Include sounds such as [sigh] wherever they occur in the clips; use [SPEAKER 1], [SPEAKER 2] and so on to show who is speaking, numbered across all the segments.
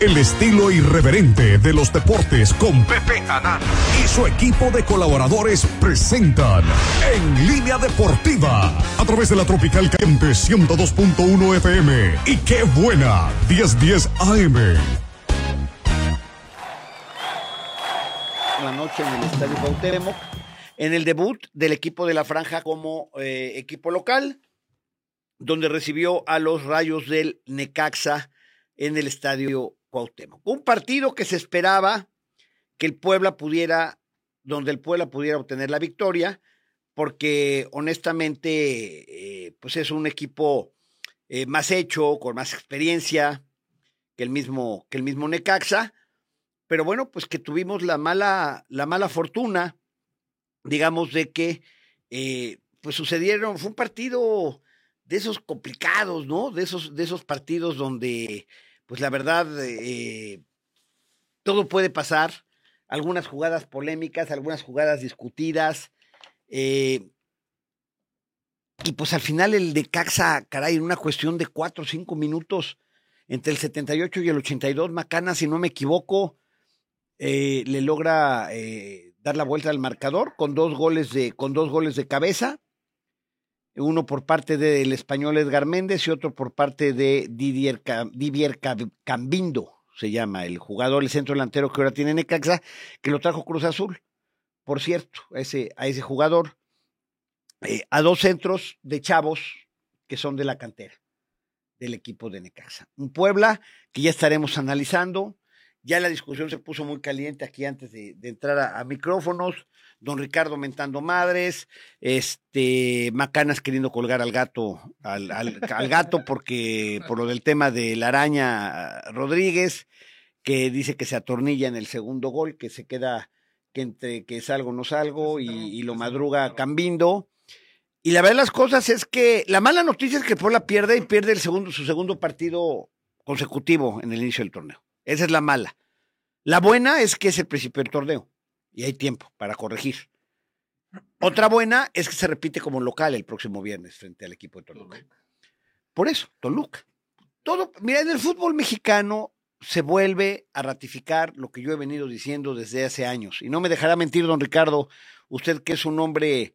[SPEAKER 1] el estilo irreverente de los deportes con Pepe Anán y su equipo de colaboradores presentan En Línea Deportiva a través de la Tropical Caliente 102.1 FM y qué buena 1010 AM.
[SPEAKER 2] La noche en el Estadio Cuauhtémoc en el debut del equipo de la Franja como eh, equipo local, donde recibió a los Rayos del Necaxa en el Estadio Cuauhtémoc. Un partido que se esperaba que el Puebla pudiera, donde el Puebla pudiera obtener la victoria, porque honestamente, eh, pues es un equipo eh, más hecho, con más experiencia que el mismo, que el mismo Necaxa, pero bueno, pues que tuvimos la mala, la mala fortuna, digamos, de que eh, pues sucedieron, fue un partido de esos complicados, ¿no? De esos, de esos partidos donde pues la verdad, eh, todo puede pasar. Algunas jugadas polémicas, algunas jugadas discutidas. Eh, y pues al final el de Caxa, caray, en una cuestión de cuatro o cinco minutos, entre el 78 y el 82, Macana, si no me equivoco, eh, le logra dar la vuelta al marcador con dos goles de, con dos goles de cabeza uno por parte del español Edgar Méndez y otro por parte de Didier, Cambindo, se llama el jugador, el centro delantero que ahora tiene Necaxa, que lo trajo Cruz Azul, por cierto, a ese, a ese jugador, eh, a dos centros de chavos que son de la cantera del equipo de Necaxa. Un Puebla que ya estaremos analizando, ya la discusión se puso muy caliente aquí antes de, entrar a micrófonos, don Ricardo mentando madres, este, Macanas queriendo colgar al gato, al, al, gato porque, por lo del tema de la araña Rodríguez, que dice que se atornilla en el segundo gol, que se queda, que entre que salgo no salgo, y, y lo madruga Cambindo. Y la verdad de las cosas es que la mala noticia es que Puebla pierde y pierde el segundo, su segundo partido consecutivo en el inicio del torneo. Esa es la mala. La buena es que es el principio del torneo y hay tiempo para corregir. Otra buena es que se repite como local el próximo viernes frente al equipo de Toluca. Por eso, Toluca. Todo, mira, en el fútbol mexicano se vuelve a ratificar lo que yo he venido diciendo desde hace años. Y no me dejará mentir, don Ricardo, usted que es un hombre,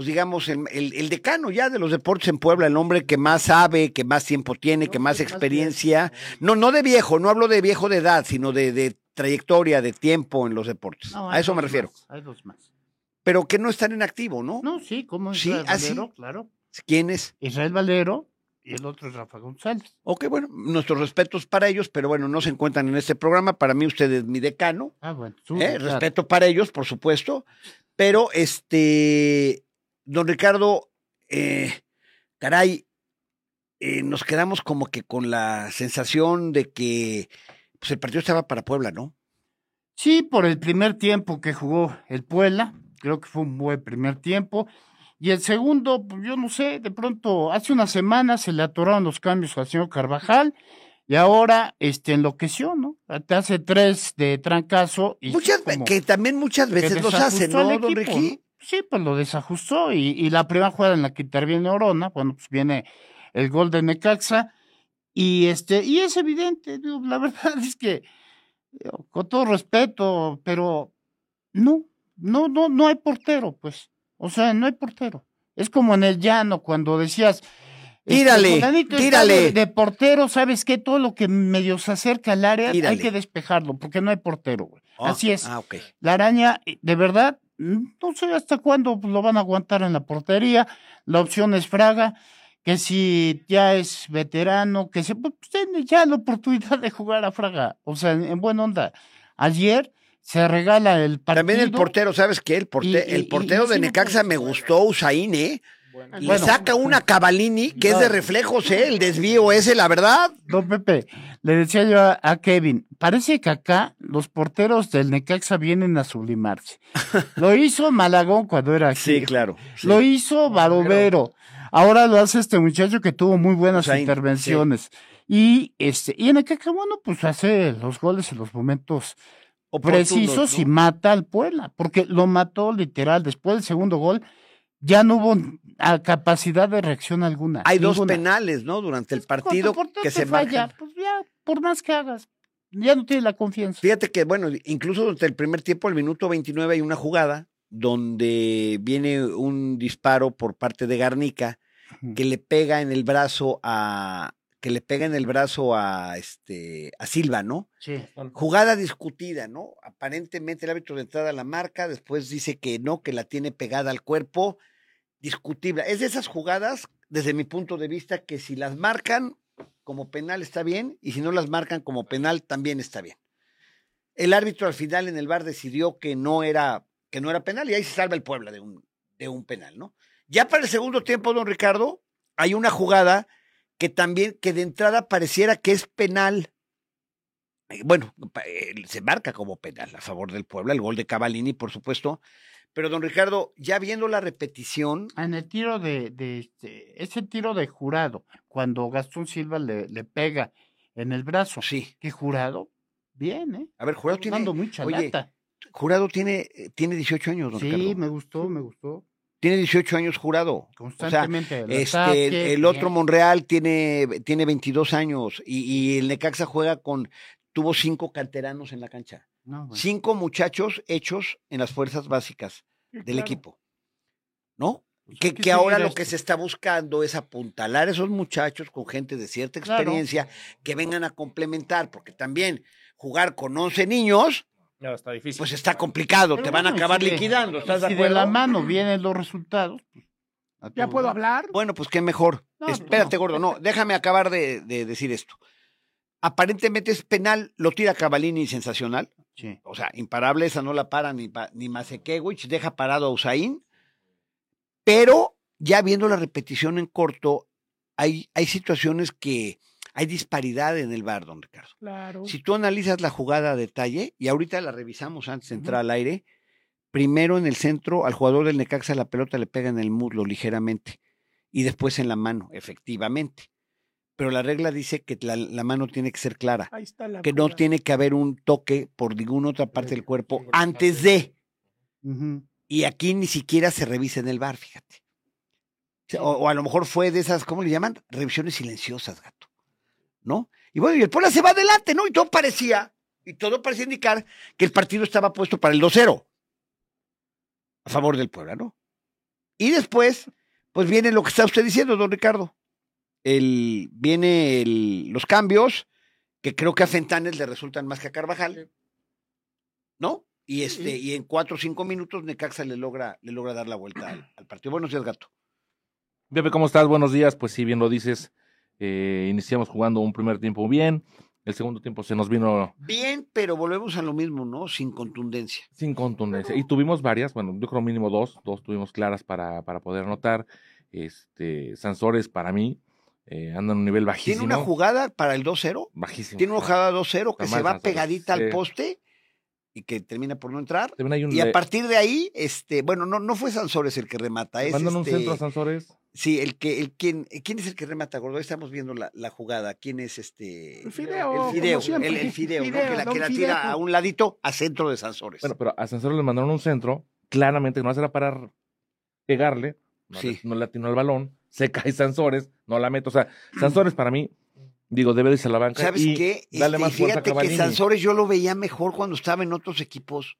[SPEAKER 2] pues digamos, el, el, decano ya de los deportes en Puebla, el hombre que más sabe, que más tiempo tiene, que más experiencia. No, no de viejo, no hablo de viejo de edad, sino de, de trayectoria de tiempo en los deportes. a eso me refiero.
[SPEAKER 3] hay dos más.
[SPEAKER 2] Pero que no están en activo, ¿no?
[SPEAKER 3] No, sí, como Israel ¿Sí? ¿Ah, Valero, claro.
[SPEAKER 2] ¿Quién es?
[SPEAKER 3] Israel Valero y el otro es Rafa González.
[SPEAKER 2] Ok, bueno, nuestros respetos para ellos, pero bueno, no se encuentran en este programa. Para mí usted es mi decano.
[SPEAKER 3] Ah, bueno.
[SPEAKER 2] ¿eh? Respeto para ellos, por supuesto. Pero, este, don Ricardo, eh, caray, eh, nos quedamos como que con la sensación de que pues el partido estaba para Puebla, ¿no?
[SPEAKER 3] Sí, por el primer tiempo que jugó el Puebla, creo que fue un buen primer tiempo. Y el segundo, pues yo no sé, de pronto, hace una semana se le atoraron los cambios al señor Carvajal y ahora este, enloqueció, ¿no? Te hace tres de trancazo. Y
[SPEAKER 2] muchas, que también muchas veces los hace, ¿no, don Ricky?
[SPEAKER 3] Sí, pues lo desajustó y, y la primera jugada en la que interviene Orona, bueno, pues viene el gol de Necaxa y este, y es evidente, la [laughs] verdad es que, con todo respeto, pero no, no, no, no hay portero, pues. O sea, no hay portero. Es como en el llano, cuando decías,
[SPEAKER 2] este, tírale, tírale.
[SPEAKER 3] De, portero, ¿sabes qué? Todo lo que medio se acerca al área hay que despejarlo, porque no hay portero, güey. Ah, Así es.
[SPEAKER 2] Ah,
[SPEAKER 3] La araña, de verdad, no sé hasta cuándo lo van a aguantar en la portería. La opción es Fraga que si ya es veterano, que se pues, tiene ya la oportunidad de jugar a Fraga, o sea, en, buena onda. Ayer se regala el partido.
[SPEAKER 2] También el portero, ¿sabes qué? El, el portero de Necaxa me gustó, Usain, ¿eh? Le saca una Cavalini que es de reflejos, ¿eh? El desvío ese, la verdad.
[SPEAKER 3] Don Pepe, le decía yo a, Kevin, parece que acá los porteros del Necaxa vienen a sublimarse. [laughs] Lo hizo Malagón cuando era aquí.
[SPEAKER 2] Sí, claro.
[SPEAKER 3] Lo hizo Barovero. Ahora lo hace este muchacho que tuvo muy buenas intervenciones. Y este, y en el bueno, pues hace los goles en los momentos precisos y mata al Puebla, porque lo mató literal. Después del segundo gol, ya no hubo capacidad de reacción alguna.
[SPEAKER 2] Hay dos penales, ¿no? Durante el partido que se
[SPEAKER 3] falla, pues ya, por más que hagas, ya no tiene la confianza.
[SPEAKER 2] Fíjate que, bueno, incluso durante el primer tiempo, el minuto 29, hay una jugada donde viene un disparo por parte de Garnica que le pega en el brazo a que le pega en el brazo a este a Silva, ¿no?
[SPEAKER 3] Sí.
[SPEAKER 2] Jugada discutida, ¿no? Aparentemente el árbitro de entrada la marca, después dice que no, que la tiene pegada al cuerpo, discutible. Es de esas jugadas, desde mi punto de vista, que si las marcan como penal está bien y si no las marcan como penal también está bien. El árbitro al final en el bar decidió que no era que no era penal y ahí se salva el Puebla de un de un penal, ¿no? Ya para el segundo tiempo, don Ricardo, hay una jugada que también, que de entrada pareciera que es penal. Eh, Bueno, eh, se marca como penal a favor del Puebla, el gol de Cavalini, por supuesto. Pero, don Ricardo, ya viendo la repetición,
[SPEAKER 3] En el tiro de, de este, ese tiro de jurado, cuando Gastón Silva le, le pega en el brazo,
[SPEAKER 2] sí.
[SPEAKER 3] ¿qué jurado? Bien, ¿eh?
[SPEAKER 2] A ver, Jurado tiene,
[SPEAKER 3] muy
[SPEAKER 2] oye. Jurado tiene, eh, tiene 18 años, don
[SPEAKER 3] Sí,
[SPEAKER 2] Ricardo.
[SPEAKER 3] me gustó, me gustó.
[SPEAKER 2] Tiene 18 años Jurado.
[SPEAKER 3] Constantemente. el
[SPEAKER 2] Este, el otro
[SPEAKER 3] bien.
[SPEAKER 2] Monreal tiene, tiene 22 años y, y el Necaxa juega con, tuvo cinco canteranos en la cancha.
[SPEAKER 3] No, bueno.
[SPEAKER 2] Cinco muchachos hechos en las fuerzas básicas
[SPEAKER 3] Sí,
[SPEAKER 2] del
[SPEAKER 3] claro.
[SPEAKER 2] equipo. ¿No?
[SPEAKER 3] Pues
[SPEAKER 2] Que, ahora lo que se está buscando es apuntalar a esos muchachos con gente de cierta
[SPEAKER 3] Claro.
[SPEAKER 2] experiencia que vengan a complementar, porque también jugar con 11 niños,
[SPEAKER 4] No, está difícil.
[SPEAKER 2] pues está complicado,
[SPEAKER 3] Pero
[SPEAKER 2] te van a acabar
[SPEAKER 3] si
[SPEAKER 2] liquidando, ¿estás de
[SPEAKER 3] si
[SPEAKER 2] acuerdo?
[SPEAKER 3] de la mano vienen los resultados. pues,
[SPEAKER 4] ¿Ya puedo hablar?
[SPEAKER 2] Bueno, pues qué mejor.
[SPEAKER 3] No, pues
[SPEAKER 2] Espérate,
[SPEAKER 3] no.
[SPEAKER 2] gordo, no, déjame acabar de, de decir esto. Aparentemente es penal, lo tira Cavalini sensacional.
[SPEAKER 3] Sí.
[SPEAKER 2] O sea, imparable, esa no la para ni, ni Masekewicz, deja parado a Usain. Pero ya viendo la repetición en corto, hay, hay situaciones que hay disparidad en el bar, don Ricardo.
[SPEAKER 4] Claro.
[SPEAKER 2] Si tú analizas la jugada a detalle, y ahorita la revisamos antes de entrar al aire, primero en el centro, al jugador del Necaxa la pelota le pega en el muslo ligeramente y después en la mano, efectivamente. Pero la regla dice que la, la mano tiene que ser clara,
[SPEAKER 4] Ahí está la
[SPEAKER 2] que no tiene que haber un toque por ninguna otra parte del cuerpo antes de, y aquí ni siquiera se revisa en el bar, fíjate. O- o a lo mejor fue de esas, ¿cómo le llaman? Revisiones silenciosas, gato. ¿No? Y bueno, y el Puebla se va adelante, ¿no? Y todo parecía, y todo parecía indicar que el partido estaba puesto para el 2-0. A favor del Puebla, ¿no? Y después, pues viene lo que está usted diciendo, don Ricardo. El, viene el- los cambios, que creo que a Fentanes le resultan más que a Carvajal. ¿No? Y este, y en cuatro o cinco minutos Necaxa le logra, le logra dar la vuelta al, al partido. Buenos días, gato.
[SPEAKER 5] Pepe, ¿cómo estás? Buenos días. Pues sí, bien lo dices. eh, iniciamos jugando un primer tiempo bien. El segundo tiempo se nos vino
[SPEAKER 2] Bien, pero volvemos a lo mismo, ¿no? Sin contundencia.
[SPEAKER 5] sin contundencia. Y tuvimos varias, bueno, yo creo mínimo dos, dos tuvimos claras para, para poder anotar. Este, Sansores para mí eh, anda en un nivel
[SPEAKER 2] Tiene
[SPEAKER 5] bajísimo.
[SPEAKER 2] una jugada para el 2-0.
[SPEAKER 5] bajísimo.
[SPEAKER 2] Tiene una jugada 2-0 que se va pegadita al poste y que termina por no entrar.
[SPEAKER 5] Un,
[SPEAKER 2] Y a partir de ahí, este, bueno, no, no fue Sansores el que remata, es
[SPEAKER 5] mandan un
[SPEAKER 2] este,
[SPEAKER 5] centro a Sansores.
[SPEAKER 2] Sí, el que, el quien, ¿quién es el que remata, gordo? Estamos viendo la, la jugada. ¿Quién es este?
[SPEAKER 4] El fideo,
[SPEAKER 2] El fideo, el, el fideo, Que la,
[SPEAKER 4] don
[SPEAKER 2] que la
[SPEAKER 4] Fideo.
[SPEAKER 2] tira a un ladito a centro de Sansores.
[SPEAKER 5] Bueno, pero a Sansores le mandaron un centro, claramente que no era para pegarle, no,
[SPEAKER 2] Sí.
[SPEAKER 5] le, no le atinó al balón, se [laughs] cae Sansores, no la meto. O sea, Sansores para mí, digo, debe de irse a la banca.
[SPEAKER 2] ¿Sabes
[SPEAKER 5] y
[SPEAKER 2] qué?
[SPEAKER 5] Dale
[SPEAKER 2] Este,
[SPEAKER 5] más
[SPEAKER 2] fíjate que. Sansores yo lo veía mejor cuando estaba en otros equipos,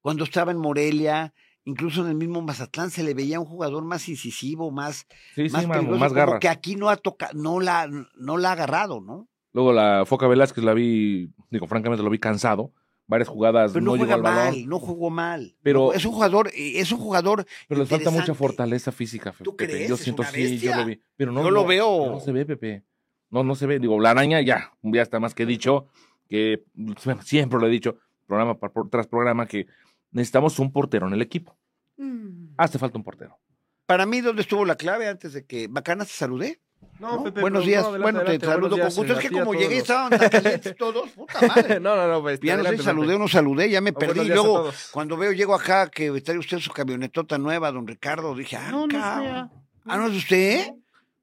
[SPEAKER 2] cuando estaba en Morelia, incluso en el mismo Mazatlán se le veía un jugador más incisivo, más,
[SPEAKER 5] Sí,
[SPEAKER 2] más
[SPEAKER 5] sí,
[SPEAKER 2] peligroso,
[SPEAKER 5] más
[SPEAKER 2] como
[SPEAKER 5] garra.
[SPEAKER 2] que aquí no ha tocado, no la, no la ha agarrado, ¿no?
[SPEAKER 5] Luego la Foca Velázquez la vi, digo, francamente lo vi cansado. Varias jugadas
[SPEAKER 2] Pero
[SPEAKER 5] no,
[SPEAKER 2] no,
[SPEAKER 5] llegó
[SPEAKER 2] juega
[SPEAKER 5] al balón.
[SPEAKER 2] mal, no jugó mal.
[SPEAKER 5] Pero-
[SPEAKER 2] No, es un jugador, eh, es un jugador,
[SPEAKER 5] Pero les falta mucha fortaleza física.
[SPEAKER 2] ¿Tú
[SPEAKER 5] Pepe.
[SPEAKER 2] crees?
[SPEAKER 5] Yo siento sí, yo lo vi. Pero no,
[SPEAKER 2] Yo lo
[SPEAKER 5] no-
[SPEAKER 2] veo.
[SPEAKER 5] No se ve, Pepe. No, no se ve. Digo, la araña ya, ya está más que dicho, que bueno, siempre lo he dicho, programa tras programa, que necesitamos un portero en el equipo.
[SPEAKER 4] Mm.
[SPEAKER 5] Hace falta un portero.
[SPEAKER 2] para mí, ¿dónde estuvo la clave antes de que Bacana te saludé?
[SPEAKER 4] No,
[SPEAKER 2] ¿no?
[SPEAKER 4] Pepe,
[SPEAKER 2] Buenos días,
[SPEAKER 4] no, adelante,
[SPEAKER 2] bueno,
[SPEAKER 4] adelante,
[SPEAKER 2] te saludo con gusto. Es que como llegué estaban tan calientes todos, [laughs] puta madre.
[SPEAKER 4] no, no, no, pues,
[SPEAKER 2] Ya no sé,
[SPEAKER 4] adelante,
[SPEAKER 2] saludé o no saludé, ya me perdí.
[SPEAKER 4] a
[SPEAKER 2] Luego, cuando veo, llego acá, que trae usted su camionetota nueva, don Ricardo, dije, ah,
[SPEAKER 3] No,
[SPEAKER 2] cabrón. Ah, ¿no es usted?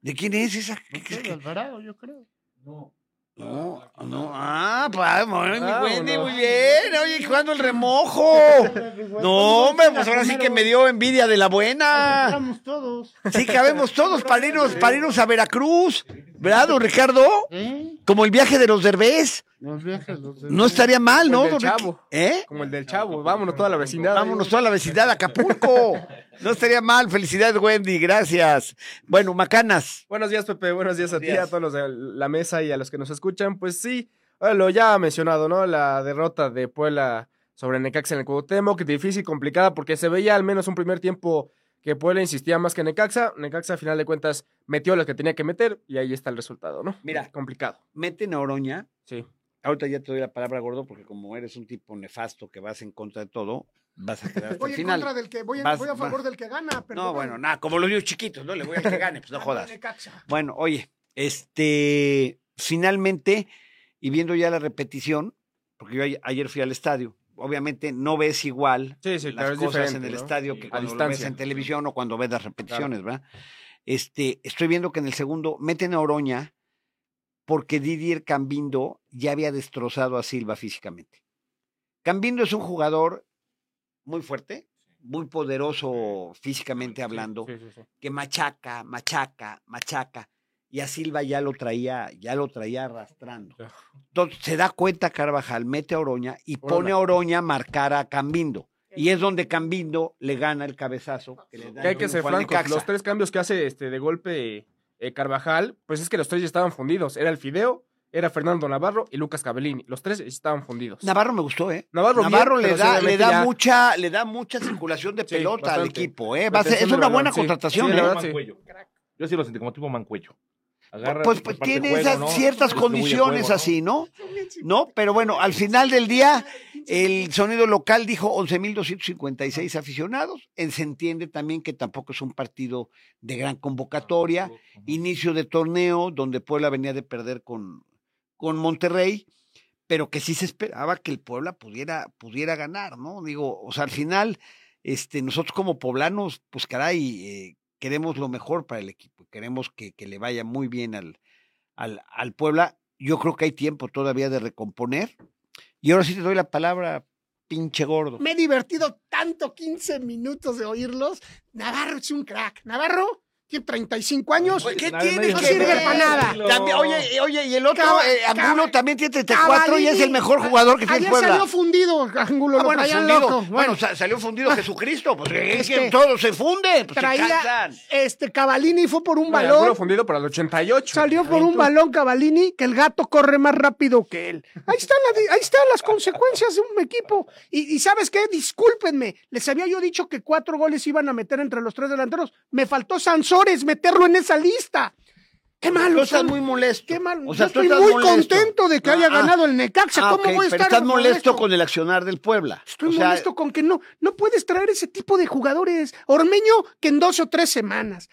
[SPEAKER 2] ¿De quién es esa? ¿Qué-
[SPEAKER 3] No
[SPEAKER 2] qué-
[SPEAKER 3] sé, de
[SPEAKER 2] qué?
[SPEAKER 3] Alvarado, yo creo.
[SPEAKER 2] No, no, ah, pues, muy bien,
[SPEAKER 4] Ah,
[SPEAKER 2] Wendy,
[SPEAKER 4] bueno.
[SPEAKER 2] muy bien. Oye, jugando el remojo. No, hombre, pues ahora sí que me dio envidia de la buena.
[SPEAKER 3] Estamos todos.
[SPEAKER 2] Sí, cabemos todos para irnos, para irnos a Veracruz. ¿Verdad, don Ricardo?
[SPEAKER 3] ¿Eh?
[SPEAKER 2] Como el viaje de los derbés.
[SPEAKER 3] Los viajes, los
[SPEAKER 2] No estaría mal,
[SPEAKER 4] Como
[SPEAKER 2] ¿no?
[SPEAKER 4] el del
[SPEAKER 2] don?
[SPEAKER 4] Chavo.
[SPEAKER 2] ¿Eh?
[SPEAKER 4] Como el del chavo. Vámonos toda la vecindad.
[SPEAKER 2] Vámonos toda la vecindad a Acapulco. No estaría mal. Felicidades, Wendy. Gracias. Bueno, Macanas.
[SPEAKER 4] Buenos días, Pepe. Buenos días a ti,
[SPEAKER 2] días.
[SPEAKER 4] a todos los de la mesa y a los que nos escuchan. Pues sí, eh, lo ya mencionado, ¿no? La derrota de Puebla sobre Necaxa en el Cuauhtémoc, difícil, complicada, porque se veía al menos un primer tiempo que Puebla insistía más que Necaxa. Necaxa, a final de cuentas, metió lo que tenía que meter y ahí está el resultado, ¿no?
[SPEAKER 2] Mira.
[SPEAKER 4] Complicado.
[SPEAKER 2] Meten a Oroña.
[SPEAKER 4] Sí.
[SPEAKER 2] Ahorita ya te doy la palabra, gordo, porque como eres un tipo nefasto que vas en contra de todo, vas a quedar
[SPEAKER 6] Voy en
[SPEAKER 2] final.
[SPEAKER 6] contra del que voy, a-
[SPEAKER 2] Vas-
[SPEAKER 6] voy a favor
[SPEAKER 2] vas-
[SPEAKER 6] del que gana.
[SPEAKER 2] No,
[SPEAKER 6] perdón.
[SPEAKER 2] bueno, nada, como los niños chiquitos, no le voy al que gane, pues no [laughs] jodas.
[SPEAKER 6] Necaxa.
[SPEAKER 2] Bueno, oye, este, finalmente, y viendo ya la repetición, porque yo ayer fui al estadio, obviamente no ves igual
[SPEAKER 4] Sí, sí,
[SPEAKER 2] las
[SPEAKER 4] claro,
[SPEAKER 2] cosas en el
[SPEAKER 4] ¿no?
[SPEAKER 2] estadio que cuando lo ves en televisión o cuando ves las repeticiones, ¿verdad? Este, estoy viendo que en el segundo meten a Oroña porque Didier Cambindo ya había destrozado a Silva físicamente. Cambindo es un jugador muy fuerte, muy poderoso físicamente hablando,
[SPEAKER 4] sí.
[SPEAKER 2] que machaca, machaca, machaca, y a Silva ya lo traía, ya lo traía arrastrando. Entonces se da cuenta Carvajal, mete a Oroña y pone a Oroña a marcar a Cambindo. Y es donde Cambindo le gana el cabezazo. Que, le da
[SPEAKER 4] Que hay que ser francos, los tres cambios que hace este de golpe eh, Carvajal, pues es que los tres ya estaban fundidos. Era el Fideo, era Fernando Navarro y Lucas Cabellini. Los tres estaban fundidos.
[SPEAKER 2] Navarro me gustó, ¿eh?
[SPEAKER 4] Navarro bien,
[SPEAKER 2] Navarro le da, le da
[SPEAKER 4] ya-
[SPEAKER 2] mucha, le da mucha circulación de
[SPEAKER 4] Sí,
[SPEAKER 2] pelota al equipo, ¿eh? Va a ser- es una buena
[SPEAKER 4] sí.
[SPEAKER 2] contratación,
[SPEAKER 4] Sí,
[SPEAKER 2] ¿eh?
[SPEAKER 5] Yo sí lo sentí como tipo mancuello. Agarra
[SPEAKER 2] Pues, pues tiene
[SPEAKER 5] juego,
[SPEAKER 2] esas
[SPEAKER 5] ¿no?
[SPEAKER 2] ciertas
[SPEAKER 5] Distribuye
[SPEAKER 2] condiciones
[SPEAKER 5] juego, ¿no?
[SPEAKER 2] así, ¿no? ¿No? Pero bueno, al final del día, el sonido local dijo 11.256 aficionados. Se entiende también que tampoco es un partido de gran convocatoria. Inicio de torneo, donde Puebla venía de perder con, con Monterrey, pero que sí se esperaba que el Puebla pudiera, pudiera ganar, ¿no? Digo, o sea, al final, este, nosotros como poblanos, pues caray, eh, queremos lo mejor para el equipo, queremos que, que le vaya muy bien al, al, al Puebla. Yo creo que hay tiempo todavía de recomponer. Y ahora sí te doy la palabra, pinche gordo.
[SPEAKER 6] Me he divertido tanto 15 minutos de oírlos. Navarro es un crack. Navarro tiene 35 años.
[SPEAKER 2] ¿Qué tiene
[SPEAKER 6] no
[SPEAKER 2] que
[SPEAKER 6] sirve
[SPEAKER 2] ver?
[SPEAKER 6] para nada.
[SPEAKER 2] También, oye, oye, y el otro, eh, Angulo también tiene 34 y es el mejor jugador que tiene
[SPEAKER 6] Ayer
[SPEAKER 2] Puebla.
[SPEAKER 6] salió fundido, Angulo,
[SPEAKER 2] Ah, bueno,
[SPEAKER 6] traían
[SPEAKER 2] fundido.
[SPEAKER 6] loco.
[SPEAKER 2] Bueno,
[SPEAKER 6] Bueno,
[SPEAKER 2] sa- salió fundido Jesucristo, pues es que
[SPEAKER 6] que
[SPEAKER 2] todo se funde, pues
[SPEAKER 6] traía este Cavallini fue por un
[SPEAKER 4] Bueno,
[SPEAKER 6] balón.
[SPEAKER 4] puro fundido para el 88.
[SPEAKER 6] Salió por un balón Cavallini que el gato corre más rápido que él. Ahí están, la ahí están las consecuencias de un equipo. Y, y ¿sabes qué? Discúlpenme. Les había yo dicho que cuatro goles iban a meter entre los tres delanteros. Me faltó Sansores meterlo en esa lista. Qué malo.
[SPEAKER 2] Tú estás
[SPEAKER 6] son.
[SPEAKER 2] muy molesto.
[SPEAKER 6] Qué mal.
[SPEAKER 2] O sea,
[SPEAKER 6] yo
[SPEAKER 2] tú
[SPEAKER 6] estoy muy
[SPEAKER 2] molesto.
[SPEAKER 6] contento de que haya
[SPEAKER 2] Ah,
[SPEAKER 6] ganado el Necaxa.
[SPEAKER 2] ah,
[SPEAKER 6] ¿Cómo
[SPEAKER 2] ok,
[SPEAKER 6] voy a
[SPEAKER 2] pero estás molesto con el accionar del Puebla.
[SPEAKER 6] Estoy
[SPEAKER 2] O sea,
[SPEAKER 6] molesto con que no, no puedes traer ese tipo de jugadores. Ormeño, que en dos o tres semanas.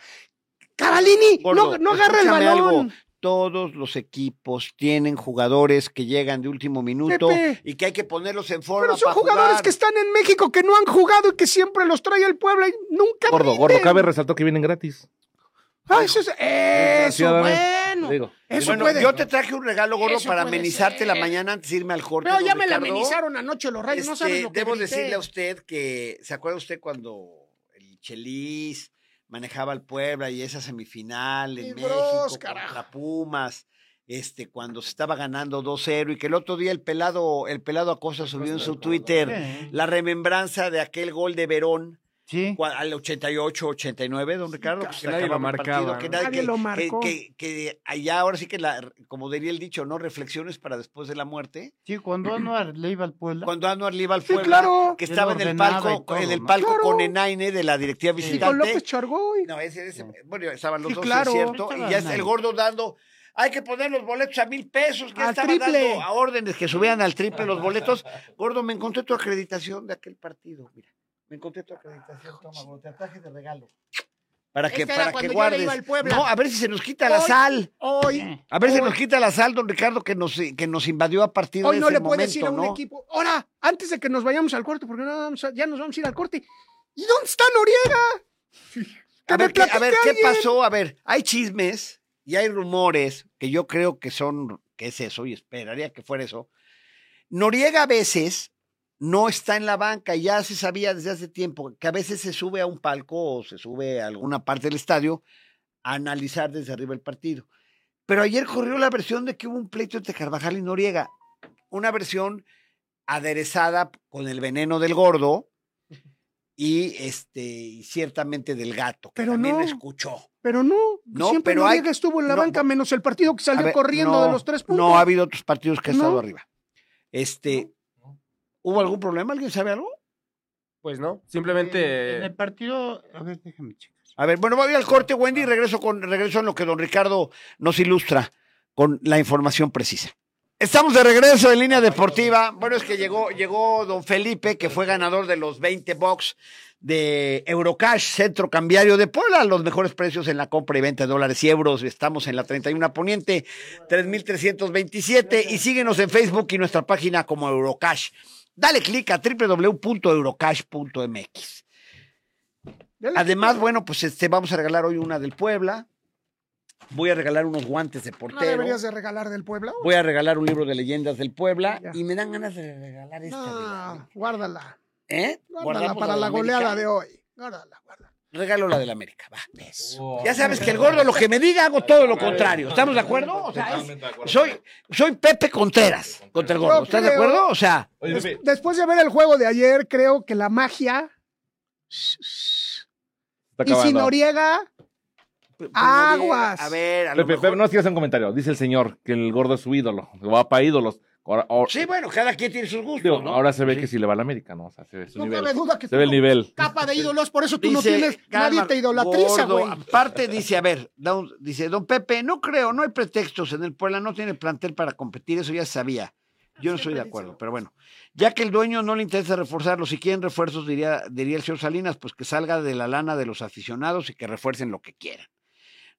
[SPEAKER 6] Cavallini,
[SPEAKER 2] Gordo,
[SPEAKER 6] no, no agarra el balón.
[SPEAKER 2] algo. Todos los equipos tienen jugadores que llegan de último minuto
[SPEAKER 6] Pepe.
[SPEAKER 2] y que hay que ponerlos en forma
[SPEAKER 6] Pero son
[SPEAKER 2] para
[SPEAKER 6] jugadores
[SPEAKER 2] jugar.
[SPEAKER 6] que están en México que no han jugado y que siempre los trae el Puebla y nunca.
[SPEAKER 5] Gordo,
[SPEAKER 6] rinden.
[SPEAKER 5] gordo, cabe resaltó que vienen gratis.
[SPEAKER 6] Ah, eso es. Eso, bueno.
[SPEAKER 5] Digo,
[SPEAKER 6] Eso
[SPEAKER 2] Bueno,
[SPEAKER 6] puede.
[SPEAKER 2] yo te traje un regalo, gordo,
[SPEAKER 6] Eso
[SPEAKER 2] para amenizarte
[SPEAKER 6] ser.
[SPEAKER 2] la mañana antes de irme al corte.
[SPEAKER 6] Pero ya me la amenizaron anoche los rayos. no sabes
[SPEAKER 2] Este,
[SPEAKER 6] lo que
[SPEAKER 2] debo
[SPEAKER 6] grité.
[SPEAKER 2] decirle a usted que, ¿se acuerda usted cuando el Chelis manejaba al Puebla y esa semifinal en México
[SPEAKER 6] bros,
[SPEAKER 2] contra. Pumas? Este, cuando se estaba ganando 2-0 y que el otro día el pelado, el pelado Acosta subió en su Twitter la remembranza de aquel gol de Verón
[SPEAKER 3] Sí.
[SPEAKER 2] al 88, 89, don Ricardo. pues,
[SPEAKER 4] que nadie lo marcaba,
[SPEAKER 2] partido,
[SPEAKER 4] ¿no?
[SPEAKER 2] que nadie-
[SPEAKER 6] Nadie
[SPEAKER 2] que-
[SPEAKER 6] lo marcó.
[SPEAKER 2] Que, que allá ahora sí que, la, como diría el dicho, ¿no? Reflexiones para después de la muerte.
[SPEAKER 3] Sí, cuando [clears throat] Anuar le iba al Puebla.
[SPEAKER 2] Cuando Anuar le iba al
[SPEAKER 6] Sí,
[SPEAKER 2] Puebla,
[SPEAKER 6] claro.
[SPEAKER 2] que estaba en el palco,
[SPEAKER 3] todo,
[SPEAKER 2] en el
[SPEAKER 3] ¿no?
[SPEAKER 2] palco
[SPEAKER 6] Claro.
[SPEAKER 2] con Enaine de la directiva
[SPEAKER 6] Y con
[SPEAKER 2] visitante.
[SPEAKER 6] López Chargoy.
[SPEAKER 2] No, ese, ese- bueno, estaban los
[SPEAKER 6] Sí,
[SPEAKER 2] dos,
[SPEAKER 6] claro.
[SPEAKER 2] es cierto. Y ya está el gordo dando. Hay que poner los boletos a mil pesos, que
[SPEAKER 6] Al
[SPEAKER 2] estaba
[SPEAKER 6] triple.
[SPEAKER 2] dando a órdenes que subieran al triple los boletos. Gordo, me encontré tu acreditación de aquel partido. Mira, me encontré tu acreditación. Toma, te traje de regalo. Para que,
[SPEAKER 6] era
[SPEAKER 2] para que
[SPEAKER 6] cuando yo le
[SPEAKER 2] guardes.
[SPEAKER 6] iba al Puebla.
[SPEAKER 2] No, a ver si se nos quita la
[SPEAKER 6] Hoy-
[SPEAKER 2] sal.
[SPEAKER 6] Hoy.
[SPEAKER 2] A ver si nos quita la sal, don Ricardo, que nos, que nos invadió a partir
[SPEAKER 6] Hoy
[SPEAKER 2] de
[SPEAKER 6] no
[SPEAKER 2] ese
[SPEAKER 6] le puedes
[SPEAKER 2] momento,
[SPEAKER 6] ir a un
[SPEAKER 2] ¿no?
[SPEAKER 6] equipo. Ahora, antes de que nos vayamos al corte, porque no vamos a- ya nos vamos a ir al corte. ¿Y dónde está Noriega? Que
[SPEAKER 2] A
[SPEAKER 6] me
[SPEAKER 2] ver, ¿qué, a
[SPEAKER 6] platique
[SPEAKER 2] ver, ¿qué
[SPEAKER 6] alguien.
[SPEAKER 2] pasó? A ver, hay chismes y hay rumores que yo creo que son, que es eso, y esperaría que fuera eso. Noriega a veces no está en la banca, ya se sabía desde hace tiempo que a veces se sube a un palco o se sube a alguna parte del estadio a analizar desde arriba el partido. Pero ayer corrió la versión de que hubo un pleito entre Carvajal y Noriega. Una versión aderezada con el veneno del gordo y este y ciertamente del gato, que
[SPEAKER 6] Pero
[SPEAKER 2] también
[SPEAKER 6] no.
[SPEAKER 2] escuchó.
[SPEAKER 6] Pero no,
[SPEAKER 2] No,
[SPEAKER 6] siempre
[SPEAKER 2] pero hay-
[SPEAKER 6] Noriega estuvo en la
[SPEAKER 2] no,
[SPEAKER 6] banca, menos el partido que salió
[SPEAKER 2] ver,
[SPEAKER 6] corriendo
[SPEAKER 2] no,
[SPEAKER 6] de los tres puntos.
[SPEAKER 2] No ha habido otros partidos que ha estado arriba. Este, ¿hubo algún problema? ¿Alguien sabe algo?
[SPEAKER 4] Pues no,
[SPEAKER 3] En el
[SPEAKER 4] simplemente.
[SPEAKER 3] partido, a ver, déjame checar.
[SPEAKER 2] A ver, bueno, voy al corte, Wendy, y regreso con regreso en lo que don Ricardo nos ilustra con la información precisa. Estamos de regreso en línea deportiva. Bueno, es que llegó, llegó don Felipe, que fue ganador de los 20 box de Eurocash, centro cambiario de Puebla, los mejores precios en la compra y venta de dólares y euros. Estamos en la 31 Poniente, 3327 y síguenos en Facebook y nuestra página como Eurocash. Dale clic a www.eurocash.mx. Además, bueno, pues este, vamos a regalar hoy una del Puebla. Voy a regalar unos guantes de
[SPEAKER 6] ¿No
[SPEAKER 2] portero.
[SPEAKER 6] deberías de regalar del Puebla?
[SPEAKER 2] Voy a regalar un libro de leyendas del Puebla.
[SPEAKER 6] Ya.
[SPEAKER 2] Y me dan ganas de regalar esta. de-
[SPEAKER 6] No, guárdala.
[SPEAKER 2] ¿Eh?
[SPEAKER 6] Guárdala para la goleada de hoy. Guárdala, guárdala.
[SPEAKER 2] Regalo la del América. Va. Ya sabes que el gordo lo que me diga hago todo lo contrario. ¿Estamos de acuerdo? O sea, es- soy, soy Pepe Contreras contra el gordo. ¿Estás de acuerdo? O sea,
[SPEAKER 6] Des- después de ver el juego de ayer, creo que la magia. Y si
[SPEAKER 5] acabando.
[SPEAKER 6] Noriega, Aguas.
[SPEAKER 2] A ver, a lo
[SPEAKER 5] Pepe,
[SPEAKER 2] mejor-
[SPEAKER 5] Pepe, no sigas un comentario. Dice el señor que el gordo es su ídolo, va para ídolos. Ahora, ahora-
[SPEAKER 2] Sí, bueno, cada quien tiene sus gustos.
[SPEAKER 5] digo,
[SPEAKER 2] ¿no?
[SPEAKER 5] ahora se ve
[SPEAKER 2] Sí.
[SPEAKER 5] que si le va a la América, ¿no? O sea, se ve su
[SPEAKER 6] no
[SPEAKER 5] nivel.
[SPEAKER 6] cabe duda que
[SPEAKER 5] Se ve el nivel.
[SPEAKER 6] capa de ídolos, por eso tú no tienes,
[SPEAKER 2] calma,
[SPEAKER 6] nadie te idolatriza, güey.
[SPEAKER 2] Aparte dice, a ver, don- dice, don Pepe, no creo, no hay pretextos en el Puebla, no tiene plantel para competir, eso ya se sabía. Yo no estoy de acuerdo, pero bueno. Ya que el dueño no le interesa reforzarlo, si quieren refuerzos, diría, diría el señor Salinas, pues que salga de la lana de los aficionados y que refuercen lo que quieran.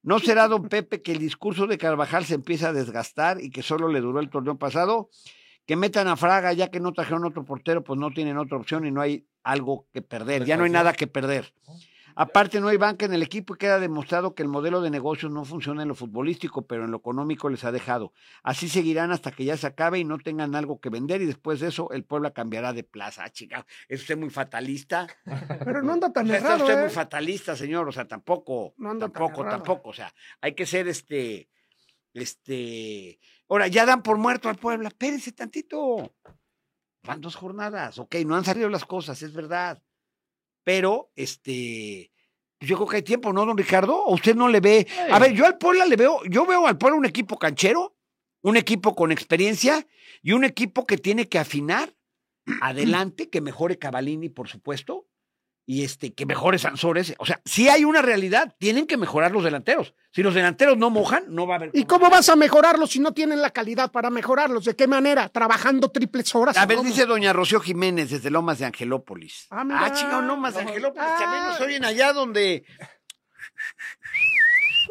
[SPEAKER 2] ¿No será, don Pepe, que el discurso de Carvajal se empieza a desgastar y que solo le duró el torneo pasado? Que metan a Fraga, ya que no trajeron otro portero, pues no tienen otra opción y no hay algo que perder, ya no hay nada que perder. Aparte, no hay banca en el equipo y queda demostrado que el modelo de negocios no funciona en lo futbolístico, pero en lo económico les ha dejado. Así seguirán hasta que ya se acabe y no tengan algo que vender y después de eso el Puebla cambiará de plaza. Ah, chica, es usted muy fatalista. [laughs]
[SPEAKER 6] Pero no anda
[SPEAKER 2] O
[SPEAKER 6] tan
[SPEAKER 2] está
[SPEAKER 6] errado,
[SPEAKER 2] usted
[SPEAKER 6] ¿eh?
[SPEAKER 2] muy fatalista, señor. O sea, tampoco,
[SPEAKER 6] No anda tan
[SPEAKER 2] tampoco,
[SPEAKER 6] errado.
[SPEAKER 2] tampoco. O sea, hay que ser este, este. Ahora, ya dan por muerto al Puebla. Espérense tantito. Van dos jornadas. Ok, no han salido las cosas, es verdad. Pero, este. Yo creo que hay tiempo, ¿no, don Ricardo? ¿O usted no le ve? A ver, yo al Puebla le veo, yo veo al Puebla un equipo canchero, un equipo con experiencia y un equipo que tiene que afinar [clears throat] adelante, que mejore Cavalini, por supuesto, y este, que mejore Sansores. O sea, si hay una realidad, tienen que mejorar los delanteros. Si los delanteros no mojan, no va a haber.
[SPEAKER 6] ¿Y cómo vas a mejorarlos si no tienen la calidad para mejorarlos? ¿De qué manera? ¿Trabajando triples horas?
[SPEAKER 2] A
[SPEAKER 6] ¿o
[SPEAKER 2] ver,
[SPEAKER 6] cómo?
[SPEAKER 2] dice doña Rocío Jiménez desde Lomas de Angelópolis.
[SPEAKER 6] Ah,
[SPEAKER 2] chingado, Lomas de Angelópolis. También nos
[SPEAKER 6] Ah.
[SPEAKER 2] oyen allá donde.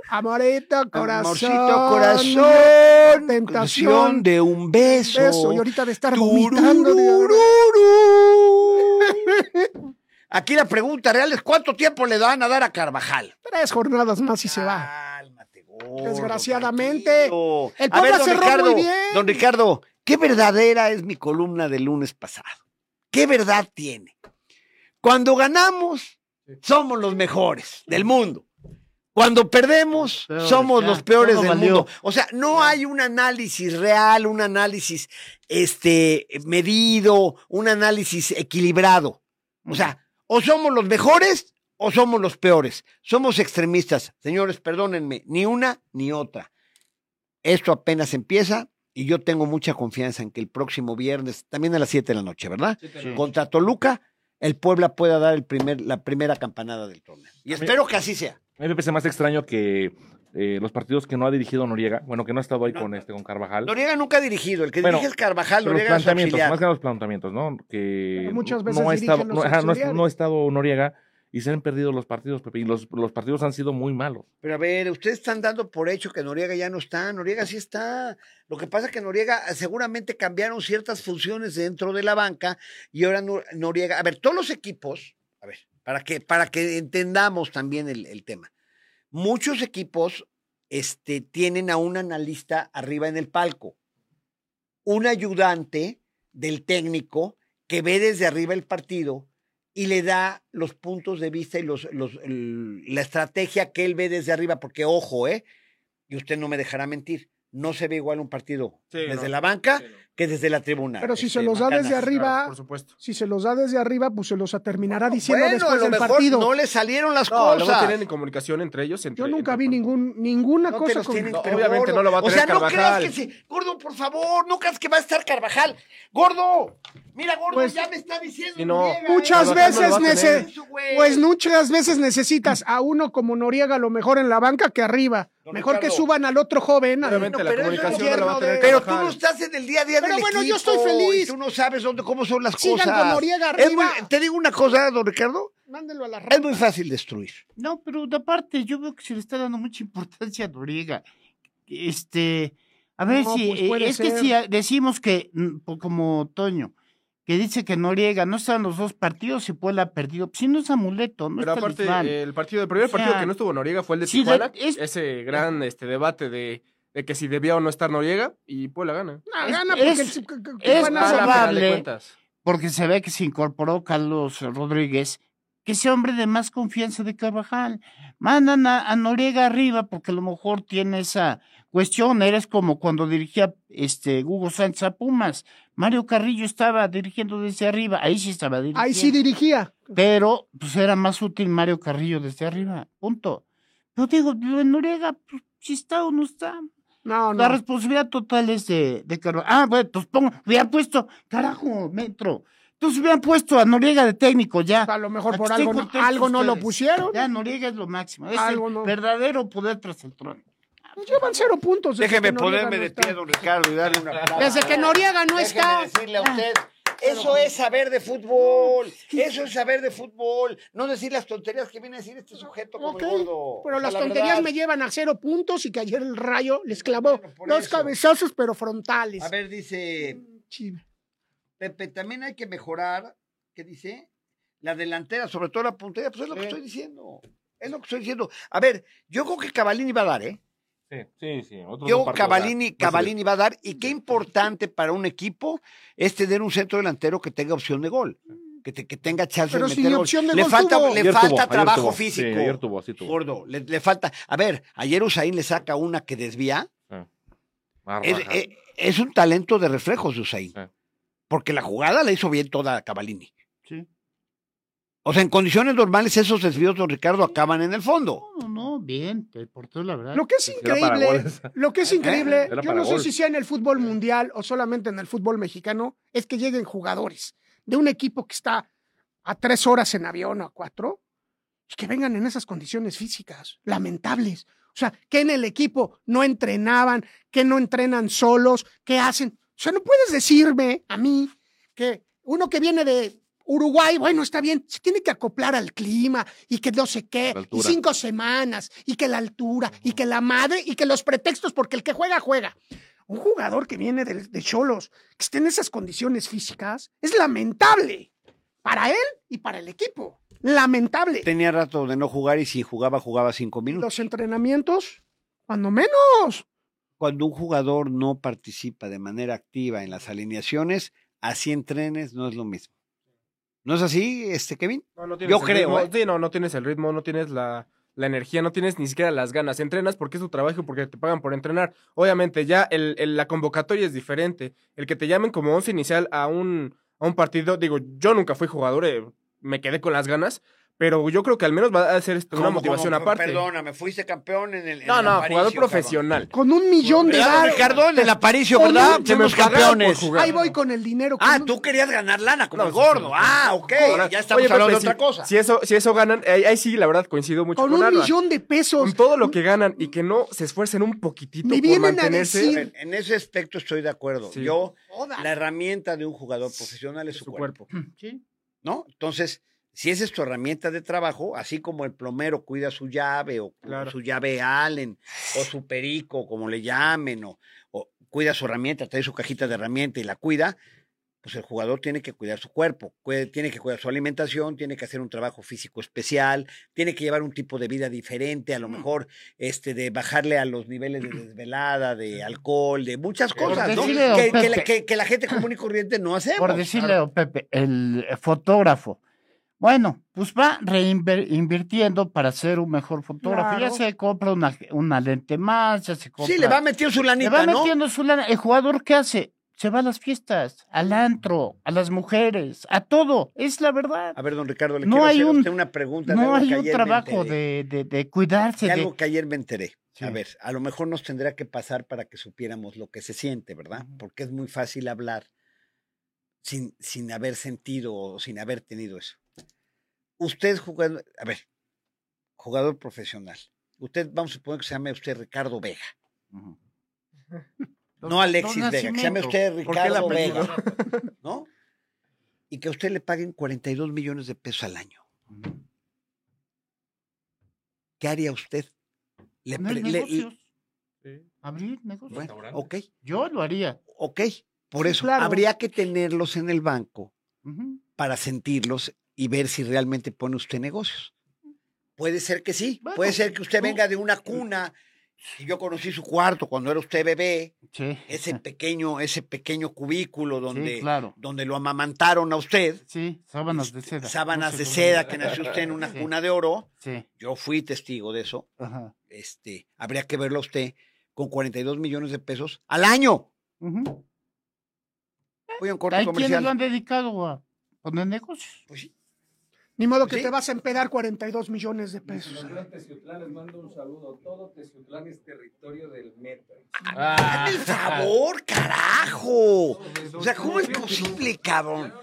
[SPEAKER 6] Amorito, corazón.
[SPEAKER 2] Amorcito, corazón.
[SPEAKER 6] Tentación.
[SPEAKER 2] de un beso.
[SPEAKER 6] Beso. Y ahorita de estar vomitando. [laughs]
[SPEAKER 2] Aquí la pregunta real es: ¿cuánto tiempo le van a dar a Carvajal?
[SPEAKER 6] Tres jornadas más y se va.
[SPEAKER 2] Cálmate, gordo,
[SPEAKER 6] Desgraciadamente,
[SPEAKER 2] tranquilo.
[SPEAKER 6] el
[SPEAKER 2] A ver,
[SPEAKER 6] Puebla
[SPEAKER 2] don
[SPEAKER 6] cerró
[SPEAKER 2] Ricardo,
[SPEAKER 6] muy bien.
[SPEAKER 2] Don Ricardo, qué verdadera es mi columna del lunes pasado. ¿Qué verdad tiene? Cuando ganamos, somos los mejores del mundo. Cuando perdemos,
[SPEAKER 3] Peores,
[SPEAKER 2] somos
[SPEAKER 3] ya,
[SPEAKER 2] los peores del
[SPEAKER 3] valió.
[SPEAKER 2] mundo. O sea, no hay un análisis real, un análisis este, medido, un análisis equilibrado. O sea, o somos los mejores o somos los peores. Somos extremistas. Señores, perdónenme, ni una ni otra. Esto apenas empieza y yo tengo mucha confianza en que el próximo viernes, también a las 7 de la noche, ¿verdad?
[SPEAKER 3] Sí.
[SPEAKER 2] Contra Toluca, el Puebla pueda dar el primer, la primera campanada del torneo. Y espero que así sea.
[SPEAKER 5] A mí me parece más extraño que eh, los partidos que no ha dirigido Noriega, bueno, que no ha estado ahí
[SPEAKER 2] No.
[SPEAKER 5] con este con Carvajal.
[SPEAKER 2] Noriega nunca ha dirigido, el que
[SPEAKER 5] Bueno,
[SPEAKER 2] dirige es Carvajal,
[SPEAKER 5] los
[SPEAKER 2] es
[SPEAKER 5] planteamientos, más que los planteamientos, ¿no? Que
[SPEAKER 6] Pero muchas veces
[SPEAKER 5] no ha estado, no, ajá, no ha-
[SPEAKER 6] auxiliares.
[SPEAKER 5] no ha estado Noriega y se han perdido los partidos, Pepe, y los, los partidos han sido muy malos.
[SPEAKER 2] Pero a ver, ustedes están dando por hecho que Noriega ya no está. Noriega sí está. Lo que pasa es que Noriega eh, seguramente cambiaron ciertas funciones dentro de la banca y ahora Nor- Noriega. A ver, todos los equipos, a ver, para que, para que entendamos también el, el tema. Muchos equipos este, tienen a un analista arriba en el palco, un ayudante del técnico que ve desde arriba el partido y le da los puntos de vista y los, los, el- la estrategia que él ve desde arriba, porque ojo, ¿eh? y usted no me dejará mentir, no se ve igual un partido
[SPEAKER 4] Sí,
[SPEAKER 2] desde
[SPEAKER 4] no.
[SPEAKER 2] la banca
[SPEAKER 4] Sí, no.
[SPEAKER 2] Que desde la tribuna.
[SPEAKER 6] Pero si se
[SPEAKER 2] este,
[SPEAKER 6] los da
[SPEAKER 2] Macanas.
[SPEAKER 6] desde arriba,
[SPEAKER 4] Claro, por supuesto.
[SPEAKER 6] si se los da desde arriba, pues se los terminará diciendo
[SPEAKER 2] Bueno,
[SPEAKER 6] después
[SPEAKER 2] a lo
[SPEAKER 6] del
[SPEAKER 2] mejor
[SPEAKER 6] partido.
[SPEAKER 2] no le salieron las
[SPEAKER 4] No,
[SPEAKER 2] cosas.
[SPEAKER 4] tienen comunicación entre ellos. entre-
[SPEAKER 6] Yo nunca
[SPEAKER 4] entre-
[SPEAKER 6] vi ningún, ninguna
[SPEAKER 2] No
[SPEAKER 6] cosa con...
[SPEAKER 2] tienen,
[SPEAKER 4] No, obviamente
[SPEAKER 2] gordo.
[SPEAKER 4] no lo va a
[SPEAKER 2] O sea,
[SPEAKER 4] tener
[SPEAKER 2] no creas
[SPEAKER 4] Carvajal.
[SPEAKER 2] que se... Gordo, por favor, no creas que va a estar Carvajal. Gordo, mira, gordo,
[SPEAKER 6] Pues,
[SPEAKER 2] ya me está diciendo.
[SPEAKER 4] no.
[SPEAKER 2] Noriega,
[SPEAKER 6] Muchas
[SPEAKER 2] ¿eh?
[SPEAKER 4] No
[SPEAKER 6] veces
[SPEAKER 4] tener.
[SPEAKER 6] nece-. Pues muchas veces necesitas a uno como Noriega a lo mejor en la banca que arriba.
[SPEAKER 2] Don
[SPEAKER 6] Mejor que suban al otro joven.
[SPEAKER 4] Obviamente la comunicación no la va a tener
[SPEAKER 2] Pero tú no estás en el día a día
[SPEAKER 6] Pero bueno, yo estoy feliz.
[SPEAKER 2] y tú no sabes dónde, cómo son las
[SPEAKER 6] Sigan
[SPEAKER 2] cosas.
[SPEAKER 6] con Noriega
[SPEAKER 2] Es muy-
[SPEAKER 6] arriba.
[SPEAKER 2] te digo una cosa, don Ricardo.
[SPEAKER 6] Mándelo a la
[SPEAKER 2] Es muy fácil destruir.
[SPEAKER 3] No, pero de aparte, yo veo que se le está dando mucha importancia a Noriega. Este, a ver
[SPEAKER 6] No,
[SPEAKER 3] si,
[SPEAKER 6] pues
[SPEAKER 3] eh, es que si decimos que, mm, como Toño, que dice que Noriega no está en los dos partidos y Puebla ha perdido, pues si no es amuleto, no
[SPEAKER 4] Pero
[SPEAKER 3] es
[SPEAKER 4] aparte,
[SPEAKER 3] talismán.
[SPEAKER 4] el partido, el primer
[SPEAKER 3] O sea,
[SPEAKER 4] partido que no estuvo Noriega fue el de
[SPEAKER 3] sí,
[SPEAKER 4] Tijuana.
[SPEAKER 3] es-
[SPEAKER 4] Ese gran este, debate de, de que si debía o no estar Noriega y Puebla gana.
[SPEAKER 3] Es-
[SPEAKER 6] gana porque
[SPEAKER 3] es-
[SPEAKER 6] el-
[SPEAKER 3] es probable.
[SPEAKER 4] cuentas.
[SPEAKER 3] porque se ve que se incorporó Carlos Rodríguez, que sea hombre de más confianza de Carvajal. Mandan a, a Noriega arriba porque a lo mejor tiene esa cuestión. Eres como cuando dirigía este Hugo Sánchez a Pumas. Mario Carrillo estaba dirigiendo desde arriba, ahí sí estaba dirigiendo.
[SPEAKER 6] Ahí sí dirigía.
[SPEAKER 3] Pero pues era más útil Mario Carrillo desde arriba, punto. Pero digo, lo de Noriega, pues, si está o no está.
[SPEAKER 6] No,
[SPEAKER 3] La
[SPEAKER 6] no.
[SPEAKER 3] responsabilidad total es de, de Carvajal. Ah, bueno, entonces pongo, hubieran puesto, carajo, metro. Entonces hubieran puesto a Noriega de técnico ya.
[SPEAKER 6] A lo mejor
[SPEAKER 3] Aquí
[SPEAKER 6] por algo, no- algo no lo pusieron.
[SPEAKER 3] Ya Noriega es lo máximo. Es
[SPEAKER 6] Algo
[SPEAKER 3] el
[SPEAKER 6] no.
[SPEAKER 3] verdadero poder tras el trono.
[SPEAKER 6] Pues Llevan cero puntos.
[SPEAKER 2] Déjeme ponerme
[SPEAKER 6] no
[SPEAKER 2] de pie, don Ricardo, y darle una
[SPEAKER 6] Desde que Noriega no está.
[SPEAKER 2] decirle a usted, eso es saber de fútbol, eso es saber de fútbol, no decir las tonterías que viene a decir este sujeto como el gordo.
[SPEAKER 6] Pero
[SPEAKER 2] O sea,
[SPEAKER 6] las
[SPEAKER 2] la
[SPEAKER 6] tonterías
[SPEAKER 2] verdad.
[SPEAKER 6] me llevan a cero puntos y que ayer el rayo les clavó
[SPEAKER 2] Bueno,
[SPEAKER 6] dos
[SPEAKER 2] eso.
[SPEAKER 6] cabezazos, pero frontales.
[SPEAKER 2] A ver, dice
[SPEAKER 6] Sí.
[SPEAKER 2] Pepe, también hay que mejorar, ¿qué dice? La delantera, sobre todo la puntería, pues es lo que estoy diciendo. Es lo que estoy diciendo. A ver, yo creo que Cavalini va a dar, ¿eh?
[SPEAKER 5] Sí, sí, sí. partidos
[SPEAKER 2] Cavalini,
[SPEAKER 5] va a subir.
[SPEAKER 2] Cavalini va a dar. Y qué importante para un equipo es tener un centro delantero que tenga opción de gol. Que, te- que tenga chance
[SPEAKER 6] Pero
[SPEAKER 2] de
[SPEAKER 6] si
[SPEAKER 2] meter gol.
[SPEAKER 6] opción de
[SPEAKER 2] le
[SPEAKER 6] gol
[SPEAKER 2] falta,
[SPEAKER 6] tuvo.
[SPEAKER 2] le
[SPEAKER 5] Ayer
[SPEAKER 2] falta
[SPEAKER 5] tuvo, ayer
[SPEAKER 2] trabajo
[SPEAKER 5] tuvo.
[SPEAKER 2] físico.
[SPEAKER 5] Sí, ayer tuvo, sí tuvo.
[SPEAKER 2] Gordo, le, le falta. A ver, ayer Usain le saca una que desvía. Es, eh, es un talento de reflejos de Usain. Porque la jugada la hizo bien toda Cavalini. O sea, en condiciones normales esos desvíos, don Ricardo, acaban en el fondo.
[SPEAKER 3] No, no, no, bien, te portó la verdad.
[SPEAKER 6] Lo que es increíble, lo que es [laughs] increíble, yo no sé si sea en el fútbol mundial o solamente en el fútbol mexicano, es que lleguen jugadores de un equipo que está a tres horas en avión o a cuatro y que vengan en esas condiciones físicas lamentables. O sea, que en el equipo no entrenaban, que no entrenan solos, que hacen. O sea, no puedes decirme a mí que uno que viene de Uruguay, bueno, está bien, se tiene que acoplar al clima y que no sé qué, y cinco semanas, y que la altura, y que la madre, y que los pretextos, porque el que juega, juega. Un jugador que viene de, de Cholos, que esté en esas condiciones físicas, es lamentable para él y para el equipo. Lamentable.
[SPEAKER 2] Tenía rato de no jugar y si jugaba, jugaba cinco minutos.
[SPEAKER 6] Los entrenamientos, cuando menos.
[SPEAKER 2] Cuando un jugador no participa de manera activa en las alineaciones, así entrenes no es lo mismo. ¿No es así, este Kevin?
[SPEAKER 4] No, no tienes
[SPEAKER 2] Yo
[SPEAKER 4] el
[SPEAKER 2] creo,
[SPEAKER 4] ritmo.
[SPEAKER 2] ¿eh?
[SPEAKER 4] Sí, no, no tienes el ritmo, no tienes la, la energía, no tienes ni siquiera las ganas. Entrenas porque es tu trabajo porque te pagan por entrenar. Obviamente, ya el, el- la convocatoria es diferente. El que te llamen como once inicial a un, a un partido, digo, yo nunca fui jugador, eh, me quedé con las ganas, pero yo creo que al menos va a ser una
[SPEAKER 2] ¿Cómo,
[SPEAKER 4] motivación
[SPEAKER 2] cómo?
[SPEAKER 4] aparte.
[SPEAKER 2] Perdóname, fuiste campeón en el. en
[SPEAKER 4] No, no,
[SPEAKER 2] Aparicio,
[SPEAKER 4] jugador
[SPEAKER 2] cabrón.
[SPEAKER 4] profesional.
[SPEAKER 6] Con un millón de
[SPEAKER 2] ¿Verdad,
[SPEAKER 6] varos.
[SPEAKER 2] Ricardo? En el Aparicio, ¿verdad?
[SPEAKER 6] un-
[SPEAKER 4] se me
[SPEAKER 2] Fuimos campeones.
[SPEAKER 6] Ahí voy con el dinero.
[SPEAKER 2] Ah, tú querías ganar lana como
[SPEAKER 4] No,
[SPEAKER 2] el
[SPEAKER 4] sí,
[SPEAKER 2] gordo.
[SPEAKER 4] sí.
[SPEAKER 2] Ah, ok.
[SPEAKER 4] Ahora,
[SPEAKER 2] ya estamos
[SPEAKER 4] oye,
[SPEAKER 2] hablando
[SPEAKER 4] Pepe,
[SPEAKER 2] de otra cosa.
[SPEAKER 4] Si eso, si eso ganan, ahí, ahí sí, la verdad, coincido mucho
[SPEAKER 6] con
[SPEAKER 4] con,
[SPEAKER 6] un millón de pesos.
[SPEAKER 4] Con todo lo que ganan y que no se esfuercen un poquitito
[SPEAKER 6] Me
[SPEAKER 4] por
[SPEAKER 6] vienen a
[SPEAKER 4] mantenerse.
[SPEAKER 6] decir-
[SPEAKER 2] En, en ese aspecto estoy de acuerdo.
[SPEAKER 4] Sí.
[SPEAKER 2] Yo, la herramienta de un jugador profesional es su,
[SPEAKER 4] su
[SPEAKER 2] cuerpo.
[SPEAKER 4] cuerpo.
[SPEAKER 3] Sí.
[SPEAKER 2] ¿no? Entonces, si esa es tu herramienta de trabajo, así como el plomero cuida su llave o
[SPEAKER 4] Claro.
[SPEAKER 2] su llave Allen o su perico, como le llamen, o, o cuida su herramienta, trae su cajita de herramienta y la cuida, pues el jugador tiene que cuidar su cuerpo, tiene que cuidar su alimentación, tiene que hacer un trabajo físico especial, tiene que llevar un tipo de vida diferente, a lo mejor este de bajarle a los niveles de desvelada, de [clears throat] alcohol, de muchas cosas, ¿no?
[SPEAKER 3] decirle, don
[SPEAKER 2] Que, que la,
[SPEAKER 3] Pepe.
[SPEAKER 2] que- que la gente común y corriente no hacemos.
[SPEAKER 3] Por decirle, don Pepe, el fotógrafo, Bueno, pues va reinvirtiendo para ser un mejor fotógrafo. Ya se compra una, una lente más, ya se compra.
[SPEAKER 2] Sí, le va metiendo su
[SPEAKER 3] le
[SPEAKER 2] lanita,
[SPEAKER 3] va
[SPEAKER 2] ¿no?
[SPEAKER 3] metiendo su lana. El jugador, ¿qué hace? Se va a las fiestas, al antro, a las mujeres, a todo. Es la verdad.
[SPEAKER 2] A ver, don Ricardo, le
[SPEAKER 3] No
[SPEAKER 2] quiero
[SPEAKER 3] hay
[SPEAKER 2] hacer
[SPEAKER 3] un-
[SPEAKER 2] usted una pregunta.
[SPEAKER 3] No hay un trabajo de, de, de cuidarse.
[SPEAKER 2] De
[SPEAKER 3] de-
[SPEAKER 2] algo que ayer me enteré.
[SPEAKER 3] Sí.
[SPEAKER 2] A ver, a lo mejor nos tendrá que pasar para que supiéramos lo que se siente, ¿verdad? Porque es muy fácil hablar sin, sin haber sentido o sin haber tenido eso. Usted jugando, a ver, jugador profesional. Usted, vamos a suponer que se llame usted Ricardo Vega. [laughs] No Alexis
[SPEAKER 3] Don
[SPEAKER 2] Vega, que se llame usted
[SPEAKER 4] ¿Por qué el
[SPEAKER 2] Ricardo? Vega. ¿No? Y que a usted le paguen 42 millones de pesos al año. ¿Qué haría usted? Le pre- le-
[SPEAKER 3] negocios. Abrir negocios.
[SPEAKER 2] bueno, ok,
[SPEAKER 3] Yo lo haría.
[SPEAKER 2] ok. Por
[SPEAKER 6] Sí,
[SPEAKER 2] eso
[SPEAKER 6] claro.
[SPEAKER 2] habría que tenerlos en el banco para sentirlos y ver si realmente pone usted negocios. Puede ser que sí,
[SPEAKER 3] Bueno,
[SPEAKER 2] puede ser que usted venga de una cuna y yo conocí su cuarto cuando era usted bebé,
[SPEAKER 3] Sí.
[SPEAKER 2] ese pequeño, ese pequeño cubículo donde,
[SPEAKER 3] Sí, claro.
[SPEAKER 2] donde lo amamantaron a usted,
[SPEAKER 3] Sí, sábanas de seda.
[SPEAKER 2] sábanas
[SPEAKER 3] No
[SPEAKER 2] de
[SPEAKER 3] se
[SPEAKER 2] seda que nació usted en una
[SPEAKER 3] Sí.
[SPEAKER 2] cuna de oro,
[SPEAKER 3] Sí.
[SPEAKER 2] yo fui testigo de eso,
[SPEAKER 3] Ajá.
[SPEAKER 2] este, habría que verlo a usted con 42 millones de pesos al año. Voy a un corte
[SPEAKER 3] Hay quienes
[SPEAKER 2] comercial.
[SPEAKER 3] lo han dedicado a poner negocios.
[SPEAKER 2] Pues sí.
[SPEAKER 6] Ni modo que
[SPEAKER 2] Sí.
[SPEAKER 6] te vas a empedar 42 millones de pesos.
[SPEAKER 7] Teciutlán, les mando un saludo. Todo Teciutlán es territorio del metro.
[SPEAKER 5] Ah.
[SPEAKER 2] ¡Hazme el favor, carajo! O sea, ¿cómo es posible, cabrón?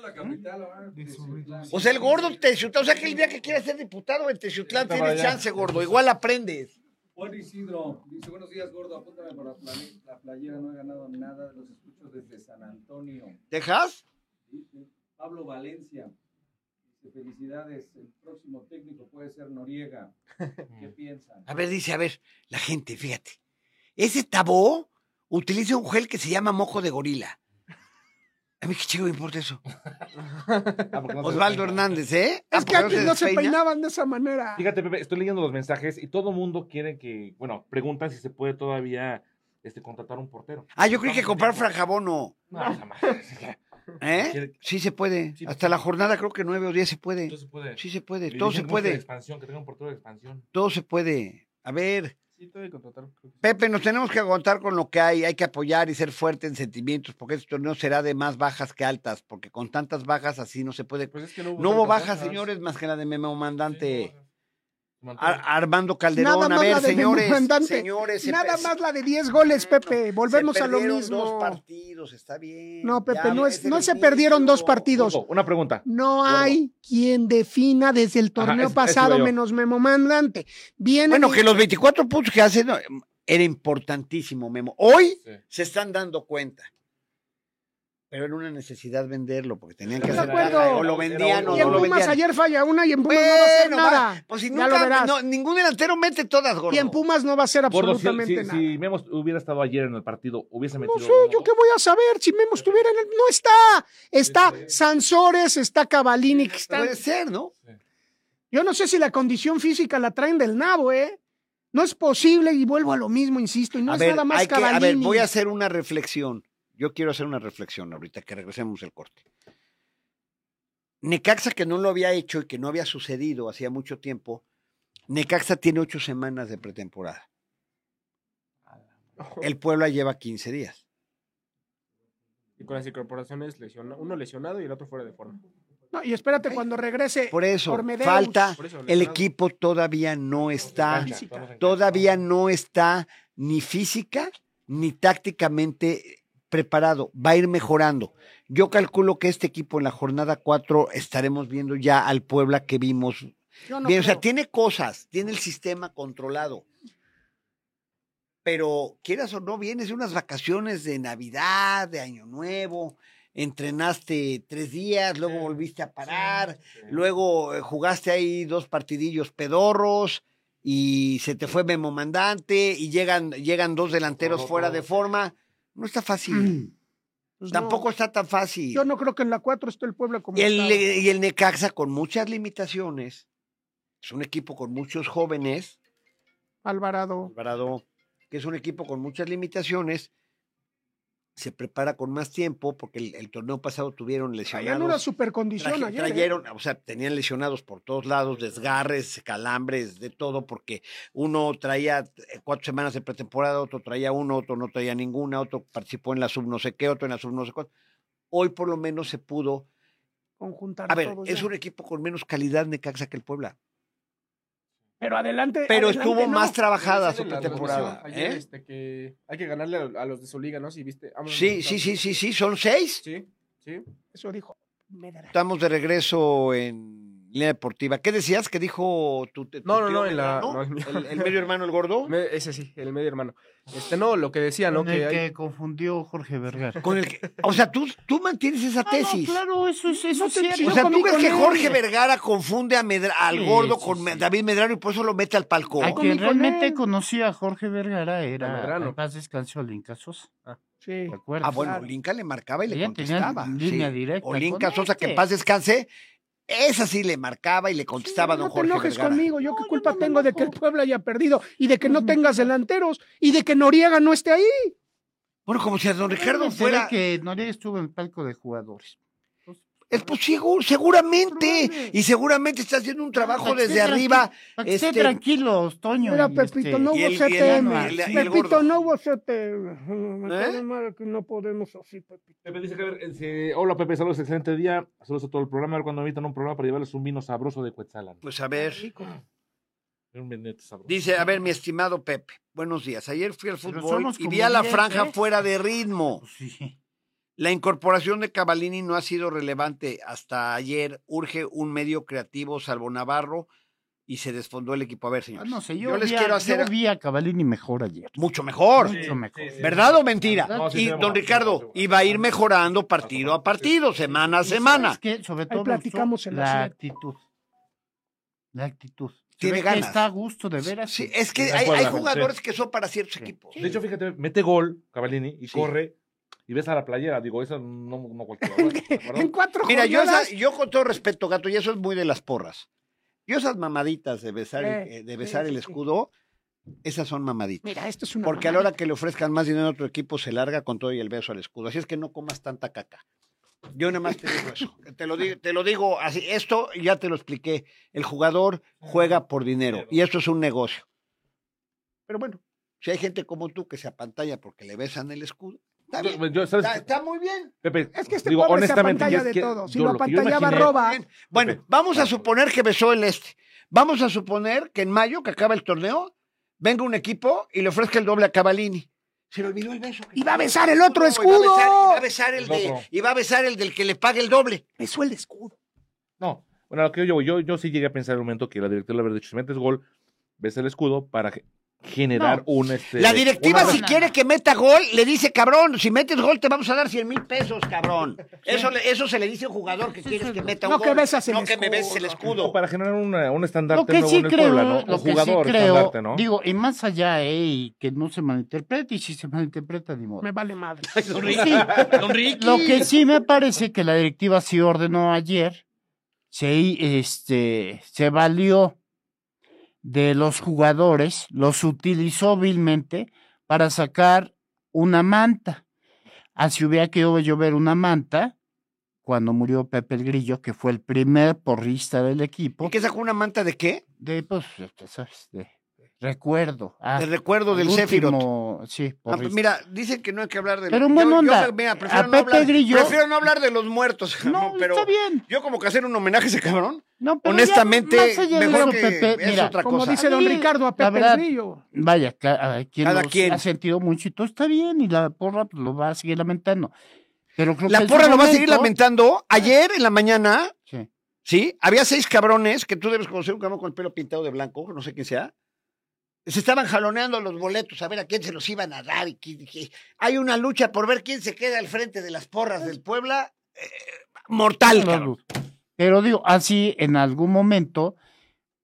[SPEAKER 2] O sea, el gordo Teciutlán, o sea, que el día que quiera ser diputado en Teciutlán
[SPEAKER 5] allá.
[SPEAKER 2] chance, gordo, igual aprendes.
[SPEAKER 7] Juan Isidro dice: Buenos días, gordo. Apúntame para la playera. No he ganado nada. Los escucho desde San Antonio.
[SPEAKER 2] ¿Dejas?
[SPEAKER 7] Dice Pablo Valencia. Felicidades. El próximo técnico puede ser Noriega. [laughs] ¿Qué piensan?
[SPEAKER 2] A ver, dice, a ver, la gente, fíjate. Ese tabó utiliza un gel que se llama mojo de gorila. A mí qué chido me importa eso.
[SPEAKER 5] Ah,
[SPEAKER 2] Osvaldo. Hernández, ¿eh? Ah,
[SPEAKER 6] Es que
[SPEAKER 2] porque
[SPEAKER 6] antes no se peinaban de esa manera.
[SPEAKER 5] Fíjate, Pepe, estoy leyendo los mensajes y todo mundo quiere que, bueno, preguntan si se puede todavía este, contratar un portero.
[SPEAKER 2] Ah, yo creí que comprar franjabono.
[SPEAKER 5] No, jamás. [laughs]
[SPEAKER 2] ¿Eh? Sí se puede.
[SPEAKER 5] Sí,
[SPEAKER 2] Hasta la jornada creo que nueve o diez se puede.
[SPEAKER 5] Entonces se puede.
[SPEAKER 2] Sí se puede. Todo se puede.
[SPEAKER 5] expansión, que tenga un portero de expansión.
[SPEAKER 2] Todo se puede. A ver,
[SPEAKER 4] Sí, contratar. creo que.
[SPEAKER 2] Pepe, nos tenemos que aguantar con lo que hay. Hay que apoyar y ser fuerte en sentimientos, porque este torneo será de más bajas que altas, porque con tantas bajas así no se puede.
[SPEAKER 4] Pues es que no hubo,
[SPEAKER 2] No hubo bajas, señores, más que la de Memo Mandante.
[SPEAKER 5] Sí,
[SPEAKER 2] Ar- Armando Calderón,
[SPEAKER 6] Nada
[SPEAKER 2] a ver, señores. Señores, se
[SPEAKER 6] Nada más la de 10 goles, Pepe. Volvemos
[SPEAKER 2] se
[SPEAKER 6] a lo
[SPEAKER 2] perdieron
[SPEAKER 6] mismo.
[SPEAKER 2] dos partidos, está bien.
[SPEAKER 6] No, Pepe,
[SPEAKER 2] Ya,
[SPEAKER 6] no, es,
[SPEAKER 2] el
[SPEAKER 6] no se perdieron dos partidos.
[SPEAKER 5] Una pregunta.
[SPEAKER 6] No hay quien defina desde el torneo pasado menos Memo Mandante. Viene
[SPEAKER 2] Bueno, que los 24 puntos que hacen no, era importantísimo, Memo. Hoy
[SPEAKER 5] Sí.
[SPEAKER 2] se están dando cuenta. Pero era una necesidad venderlo, porque tenían que hacer o lo vendían o
[SPEAKER 6] y
[SPEAKER 2] no
[SPEAKER 6] en
[SPEAKER 2] lo
[SPEAKER 6] Pumas
[SPEAKER 2] vendían.
[SPEAKER 6] ayer falla una y en Pumas no va a hacer
[SPEAKER 2] va,
[SPEAKER 6] nada.
[SPEAKER 2] pues si
[SPEAKER 6] Ya
[SPEAKER 2] nunca,
[SPEAKER 6] lo verás.
[SPEAKER 2] no, ningún delantero mete todas, gordo.
[SPEAKER 6] Y en Pumas no va a hacer
[SPEAKER 5] Gordo, si,
[SPEAKER 6] absolutamente
[SPEAKER 5] si,
[SPEAKER 6] nada.
[SPEAKER 5] si Memo hubiera estado ayer en el partido, hubiese metido.
[SPEAKER 6] No sé,
[SPEAKER 5] uno,
[SPEAKER 6] yo qué voy a saber si Memo estuviera en el... No está. Está Sansores, está Cavalini. que están-
[SPEAKER 2] Puede ser, ¿no?
[SPEAKER 6] Yo no sé si la condición física la traen del nabo, ¿eh? No es posible y vuelvo a lo mismo, insisto. Y no
[SPEAKER 2] a
[SPEAKER 6] es
[SPEAKER 2] ver,
[SPEAKER 6] nada más
[SPEAKER 2] hay que, a ver, voy a hacer una reflexión. Yo quiero hacer una reflexión ahorita que regresemos el corte. Necaxa, que no lo había hecho y que no había sucedido hacía mucho tiempo, Necaxa tiene ocho semanas de pretemporada. El Puebla lleva 15 días.
[SPEAKER 4] Y con las incorporaciones, lesiona, uno lesionado y el otro fuera de forma.
[SPEAKER 6] No, y espérate cuando regrese.
[SPEAKER 2] Por eso,
[SPEAKER 6] Ormedeus.
[SPEAKER 2] falta,
[SPEAKER 4] Por eso,
[SPEAKER 2] el equipo todavía no está,
[SPEAKER 6] física.
[SPEAKER 2] todavía no está ni física ni tácticamente preparado, va a ir mejorando. Yo calculo que este equipo en la jornada 4 estaremos viendo ya al Puebla que vimos.
[SPEAKER 6] No
[SPEAKER 2] Bien, o sea, tiene cosas, tiene el sistema controlado. Pero quieras o no, vienes de unas vacaciones de Navidad, de Año Nuevo, entrenaste tres días, luego volviste a parar, luego eh, jugaste ahí dos partidillos pedorros y se te fue Memo Mandante y llegan, llegan dos delanteros fuera de forma. No está fácil. [clears throat]
[SPEAKER 6] Pues no.
[SPEAKER 2] Tampoco está tan fácil.
[SPEAKER 6] Yo no creo que en la 4 esté el Puebla como
[SPEAKER 2] Y el, y el Necaxa con muchas limitaciones. Es un equipo con muchos jóvenes.
[SPEAKER 6] Alvarado.
[SPEAKER 2] Alvarado, que es un equipo con muchas limitaciones. Se prepara con más tiempo porque el, el torneo pasado tuvieron
[SPEAKER 6] una
[SPEAKER 2] lesionados.
[SPEAKER 6] super condición
[SPEAKER 2] traje-
[SPEAKER 6] ayer. ¿eh?
[SPEAKER 2] trajeron, o sea, tenían lesionados por todos lados, desgarres, calambres, de todo, porque uno traía eh, cuatro semanas de pretemporada, otro traía uno, otro no traía ninguna, otro participó en la sub no sé qué, otro en la sub no sé cuánto. Hoy por lo menos se pudo.
[SPEAKER 6] Conjuntar
[SPEAKER 2] A ver,
[SPEAKER 6] todos
[SPEAKER 2] es
[SPEAKER 6] ya.
[SPEAKER 2] un equipo con menos calidad Necaxa que el Puebla,
[SPEAKER 6] Pero adelante.
[SPEAKER 2] pero
[SPEAKER 6] adelante
[SPEAKER 2] estuvo
[SPEAKER 6] no.
[SPEAKER 2] más trabajada su pretemporada.
[SPEAKER 4] transmisión Ayer,
[SPEAKER 2] ¿eh?
[SPEAKER 4] este, que hay que ganarle a, los de su liga, ¿no? Si viste.
[SPEAKER 2] Sí, sí, sí, sí, sí, son seis.
[SPEAKER 4] Sí, sí.
[SPEAKER 6] Eso dijo.
[SPEAKER 2] Estamos de regreso en línea deportiva. ¿Qué decías? ¿Qué dijo tu, tu
[SPEAKER 4] No, no,
[SPEAKER 2] tío
[SPEAKER 4] no, en la-
[SPEAKER 2] Medrano?
[SPEAKER 4] no, el.
[SPEAKER 2] ¿El, el medio hermano, el gordo?
[SPEAKER 4] Me- ese sí, el medio hermano. Este, no, lo que decía, ¿no?
[SPEAKER 3] Con el
[SPEAKER 4] Que
[SPEAKER 3] que,
[SPEAKER 4] hay-
[SPEAKER 3] confundió Jorge Vergara.
[SPEAKER 2] Con el que- o sea, tú, tú mantienes esa
[SPEAKER 3] Ah, no,
[SPEAKER 2] tesis.
[SPEAKER 3] claro, eso es, eso
[SPEAKER 6] No
[SPEAKER 3] es cierto.
[SPEAKER 2] O sea, ¿tú crees que
[SPEAKER 6] él.
[SPEAKER 2] Jorge Vergara confunde a Medra- al
[SPEAKER 3] Sí,
[SPEAKER 2] gordo
[SPEAKER 3] sí,
[SPEAKER 2] con
[SPEAKER 3] sí.
[SPEAKER 2] David Medrano y por eso lo mete al palco?
[SPEAKER 3] A quien
[SPEAKER 6] con
[SPEAKER 3] realmente conocía a Jorge Vergara era
[SPEAKER 4] Medrano.
[SPEAKER 3] en paz descansó Linca Sosa.
[SPEAKER 6] Sí.
[SPEAKER 3] ¿Te acuerdas?
[SPEAKER 2] Ah, bueno. Olinka le marcaba y le
[SPEAKER 3] Ella
[SPEAKER 2] contestaba.
[SPEAKER 3] línea directa
[SPEAKER 2] Olinka
[SPEAKER 3] con
[SPEAKER 2] Sosa, que en paz descanse, esa sí le marcaba y le contestaba a don
[SPEAKER 6] no te
[SPEAKER 2] Jorge
[SPEAKER 6] enojes
[SPEAKER 2] Vergara.
[SPEAKER 6] conmigo. Yo
[SPEAKER 3] No,
[SPEAKER 6] qué
[SPEAKER 3] yo
[SPEAKER 6] culpa
[SPEAKER 3] no
[SPEAKER 6] tengo de que el. Puebla haya perdido y de que no tengas delanteros y de que Noriega no esté ahí.
[SPEAKER 2] Bueno, como si a don Ricardo fuera...
[SPEAKER 3] que Noriega estuvo en el palco de jugadores.
[SPEAKER 2] Es pues, segu- seguramente. Y seguramente está haciendo un trabajo
[SPEAKER 3] Para
[SPEAKER 2] desde
[SPEAKER 3] esté
[SPEAKER 2] arriba.
[SPEAKER 3] Para que
[SPEAKER 2] Este-
[SPEAKER 3] tranquilos, Toño.
[SPEAKER 6] Mira,
[SPEAKER 3] y
[SPEAKER 6] Pepito,
[SPEAKER 3] este-
[SPEAKER 6] no hubo CTM. Pepito, no hubo CTM.
[SPEAKER 2] ¿Eh?
[SPEAKER 6] que no podemos así, Pepito.
[SPEAKER 5] Pepe dice que, a ver, eh, hola Pepe, saludos, excelente día. Saludos a todo el programa. A ver cuando invitan a un programa para llevarles un vino sabroso de Cuetzalan.
[SPEAKER 2] Pues a ver.
[SPEAKER 5] Un vinete sabroso.
[SPEAKER 2] Dice, a ver, mi estimado Pepe, buenos días. Ayer fui al fútbol y vi a la
[SPEAKER 3] 10,
[SPEAKER 2] franja
[SPEAKER 3] ¿eh?
[SPEAKER 2] fuera de ritmo.
[SPEAKER 3] Sí.
[SPEAKER 2] La incorporación de Cavalini no ha sido relevante hasta ayer. Urge un medio creativo, salvo Navarro, y se desfondó el equipo. A ver,
[SPEAKER 3] Ah,
[SPEAKER 2] señores.
[SPEAKER 3] no sé, yo,
[SPEAKER 2] yo les
[SPEAKER 3] a,
[SPEAKER 2] quiero hacer
[SPEAKER 3] yo vi a Cavallini mejor ayer.
[SPEAKER 2] mucho mejor.
[SPEAKER 3] Mucho mejor.
[SPEAKER 2] ¿Verdad o mentira?
[SPEAKER 3] No,
[SPEAKER 2] y
[SPEAKER 5] sí,
[SPEAKER 2] don Ricardo iba a ir mejorando partido a partido, semana a semana.
[SPEAKER 3] Es que sobre todo
[SPEAKER 6] platicamos en la
[SPEAKER 3] actitud. La actitud.
[SPEAKER 2] Tiene
[SPEAKER 3] que
[SPEAKER 2] ganas.
[SPEAKER 3] Está a gusto de ver así.
[SPEAKER 2] Sí, es que hay, hay jugadores
[SPEAKER 5] sí.
[SPEAKER 2] que son para ciertos
[SPEAKER 3] Sí.
[SPEAKER 2] equipos.
[SPEAKER 5] De hecho, fíjate, mete gol Cavallini y
[SPEAKER 2] Sí.
[SPEAKER 5] corre y ves a la playera. Digo, eso no, no cualquiera. [laughs]
[SPEAKER 6] En cuatro
[SPEAKER 2] Mira, yo, esa- yo con todo respeto, gato, y eso es muy de las porras. Yo esas mamaditas de besar, el-
[SPEAKER 6] Eh,
[SPEAKER 2] eh, de besar el escudo, esas son mamaditas.
[SPEAKER 6] Mira, esto es una
[SPEAKER 2] Porque a la hora que le ofrezcan más dinero a otro equipo, se larga con todo y el beso al escudo. Así es que no comas tanta caca. Yo nada más te digo eso. [laughs] Te lo digo, te lo digo así. Esto ya te lo expliqué. El jugador juega por dinero y esto es un negocio. Pero bueno, si hay gente como tú que se apantalla porque le besan el escudo, está bien.
[SPEAKER 5] Yo- yo, ¿sabes?
[SPEAKER 2] Está, está muy bien.
[SPEAKER 5] Pepe,
[SPEAKER 6] Es que este
[SPEAKER 5] digo,
[SPEAKER 6] pobre se
[SPEAKER 5] honestamente, ya es
[SPEAKER 6] de
[SPEAKER 5] que
[SPEAKER 6] todo. Si lo
[SPEAKER 5] lo que
[SPEAKER 6] apantallaba, roba.
[SPEAKER 2] Bien. Bueno,
[SPEAKER 5] Pepe,
[SPEAKER 2] vamos a suponer que besó el este. Vamos a suponer que en mayo, que acaba el torneo, venga un equipo y le ofrezca el doble a Cavalini. Se le olvidó el beso.
[SPEAKER 6] Y va a besar el otro
[SPEAKER 2] Y va a besar-
[SPEAKER 6] escudo.
[SPEAKER 2] y va a besar el
[SPEAKER 5] El
[SPEAKER 2] de,
[SPEAKER 5] otro.
[SPEAKER 2] y va a besar el del que le pague el doble.
[SPEAKER 6] Besó el escudo.
[SPEAKER 5] No, bueno, lo que yo, yo, yo sí llegué a pensar en un momento que la directiva le habría dicho, si metes gol, ves el escudo para ge- generar
[SPEAKER 3] No.
[SPEAKER 5] un... Este,
[SPEAKER 2] La directiva,
[SPEAKER 5] una-
[SPEAKER 2] si quiere que meta gol, le dice, cabrón, si metes gol te vamos a dar 100 mil pesos, cabrón. Eso, le- eso se le dice a un jugador que quieres que meta un
[SPEAKER 6] No,
[SPEAKER 2] gol.
[SPEAKER 6] que besas el
[SPEAKER 2] no que me beses el
[SPEAKER 6] escudo.
[SPEAKER 2] escudo.
[SPEAKER 5] para generar una- un estandarte
[SPEAKER 3] Lo que
[SPEAKER 5] nuevo
[SPEAKER 3] sí
[SPEAKER 5] en el
[SPEAKER 3] creo,
[SPEAKER 5] Puebla, ¿no?
[SPEAKER 3] lo que sí creo,
[SPEAKER 5] ¿no?
[SPEAKER 3] digo, y más allá, eh, y que no se malinterprete, y si se malinterpreta, ni modo.
[SPEAKER 6] Me vale madre.
[SPEAKER 2] Don Ricky, don Ricky.
[SPEAKER 3] Lo que sí me parece que la directiva sí ordenó ayer, se, este, se valió de los jugadores, los utilizó vilmente para sacar una manta. Así hubiera querido llover una manta cuando murió Pepe el Grillo, que fue el primer porrista del equipo.
[SPEAKER 2] ¿Y qué sacó una manta de qué?
[SPEAKER 3] De, pues, ya sabes, de recuerdo. ah,
[SPEAKER 2] De recuerdo del
[SPEAKER 3] al
[SPEAKER 2] Céfirot.
[SPEAKER 3] último, Sí,
[SPEAKER 2] Ah, pues mira, dicen que no hay que hablar de
[SPEAKER 3] Pero
[SPEAKER 2] los
[SPEAKER 3] en buena
[SPEAKER 2] yo- yo,
[SPEAKER 3] onda,
[SPEAKER 2] mira,
[SPEAKER 3] a
[SPEAKER 2] prefiero, no
[SPEAKER 3] Pepe
[SPEAKER 2] hablar,
[SPEAKER 3] Grillo-
[SPEAKER 2] prefiero no hablar de los muertos,
[SPEAKER 3] no,
[SPEAKER 2] pero
[SPEAKER 3] está bien.
[SPEAKER 2] yo como que hacer un homenaje a ese cabrón,
[SPEAKER 3] No, pero
[SPEAKER 2] honestamente, mejor
[SPEAKER 3] eso,
[SPEAKER 2] que
[SPEAKER 3] Pepe,
[SPEAKER 2] es
[SPEAKER 3] mira,
[SPEAKER 2] otra
[SPEAKER 6] Como
[SPEAKER 2] cosa.
[SPEAKER 6] dice don Ricardo a Pepe
[SPEAKER 3] verdad,
[SPEAKER 6] el Grillo.
[SPEAKER 3] Vaya, quien
[SPEAKER 2] Cada quien.
[SPEAKER 3] ha sentido mucho y todo está bien y la porra pues, lo va a seguir lamentando. Pero creo
[SPEAKER 2] La
[SPEAKER 3] que
[SPEAKER 2] porra lo va a seguir lamentando. Ayer en la mañana,
[SPEAKER 3] Sí.
[SPEAKER 2] ¿sí? Había seis cabrones, que tú debes conocer un cabrón con el pelo pintado de blanco, no sé quién sea. Se estaban jaloneando los boletos a ver a quién se los iban a dar. Y quién- Hay una lucha por ver quién se queda al frente de las porras del Puebla. eh, mortal, cabrón.
[SPEAKER 3] Pero digo, así en algún momento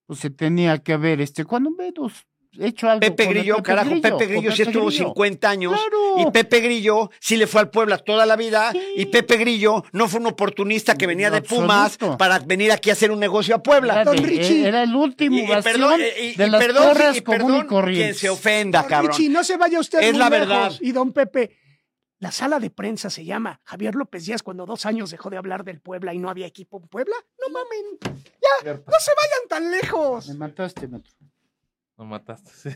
[SPEAKER 3] pues se tenía que haber este cuando menos hecho algo
[SPEAKER 2] Pepe Grillo, carajo,
[SPEAKER 3] Grillo,
[SPEAKER 2] Pepe Grillo sí estuvo
[SPEAKER 3] Grillo.
[SPEAKER 2] 50 años.
[SPEAKER 3] Claro.
[SPEAKER 2] Y Pepe Grillo sí le fue al Puebla toda la vida.
[SPEAKER 3] Sí.
[SPEAKER 2] Y Pepe Grillo no fue un oportunista que venía
[SPEAKER 3] En
[SPEAKER 2] de Pumas
[SPEAKER 3] absoluto.
[SPEAKER 2] para venir aquí a hacer un negocio a Puebla.
[SPEAKER 3] Era,
[SPEAKER 6] Don
[SPEAKER 3] de-
[SPEAKER 6] Richie.
[SPEAKER 3] era el último
[SPEAKER 2] Y, perdón, y- y-
[SPEAKER 3] de
[SPEAKER 2] y
[SPEAKER 3] las
[SPEAKER 2] perdón, y
[SPEAKER 3] común
[SPEAKER 2] perdón
[SPEAKER 3] y corriente.
[SPEAKER 2] quien se ofenda,
[SPEAKER 6] Don
[SPEAKER 2] cabrón.
[SPEAKER 6] Richie, no se vaya usted
[SPEAKER 2] Es
[SPEAKER 6] muy
[SPEAKER 2] la
[SPEAKER 6] lejos.
[SPEAKER 2] verdad.
[SPEAKER 6] Y don Pepe, La sala de prensa se llama Javier López Díaz cuando dos años dejó de hablar del Puebla y no había equipo en Puebla. No mamen. Ya, no se vayan tan lejos.
[SPEAKER 3] Me mataste, Metro.
[SPEAKER 5] Lo mataste. [laughs]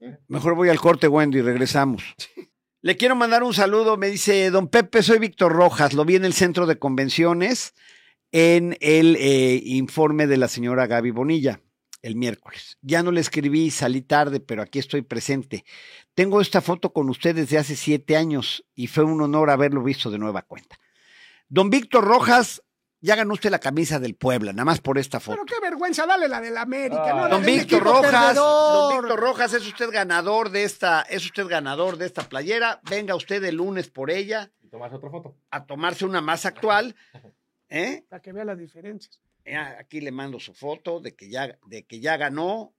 [SPEAKER 5] sí.
[SPEAKER 2] Mejor voy al corte, Wendy, y regresamos. Le quiero mandar un saludo, me dice Don Pepe, soy Víctor Rojas, lo vi en el centro de convenciones en el eh, informe de la señora Gaby Bonilla el miércoles. Ya no le escribí, salí tarde, pero aquí estoy presente. Tengo esta foto con usted desde hace siete años y fue un honor haberlo visto de nueva cuenta. Don Víctor Rojas, ya ganó usted la camisa del Puebla, nada más por esta foto.
[SPEAKER 6] Pero qué vergüenza, dale la del América.
[SPEAKER 4] Ah.
[SPEAKER 6] no la
[SPEAKER 2] Don Víctor Rojas,
[SPEAKER 6] perdedor.
[SPEAKER 2] don Víctor Rojas, es usted ganador de esta, es usted ganador de esta playera. Venga usted el lunes por ella
[SPEAKER 5] Y tomas otra foto.
[SPEAKER 2] a tomarse una más actual. ¿eh?
[SPEAKER 6] Para que vea las diferencias.
[SPEAKER 2] Ya, Aquí le mando su foto de que ya, de que ya ganó,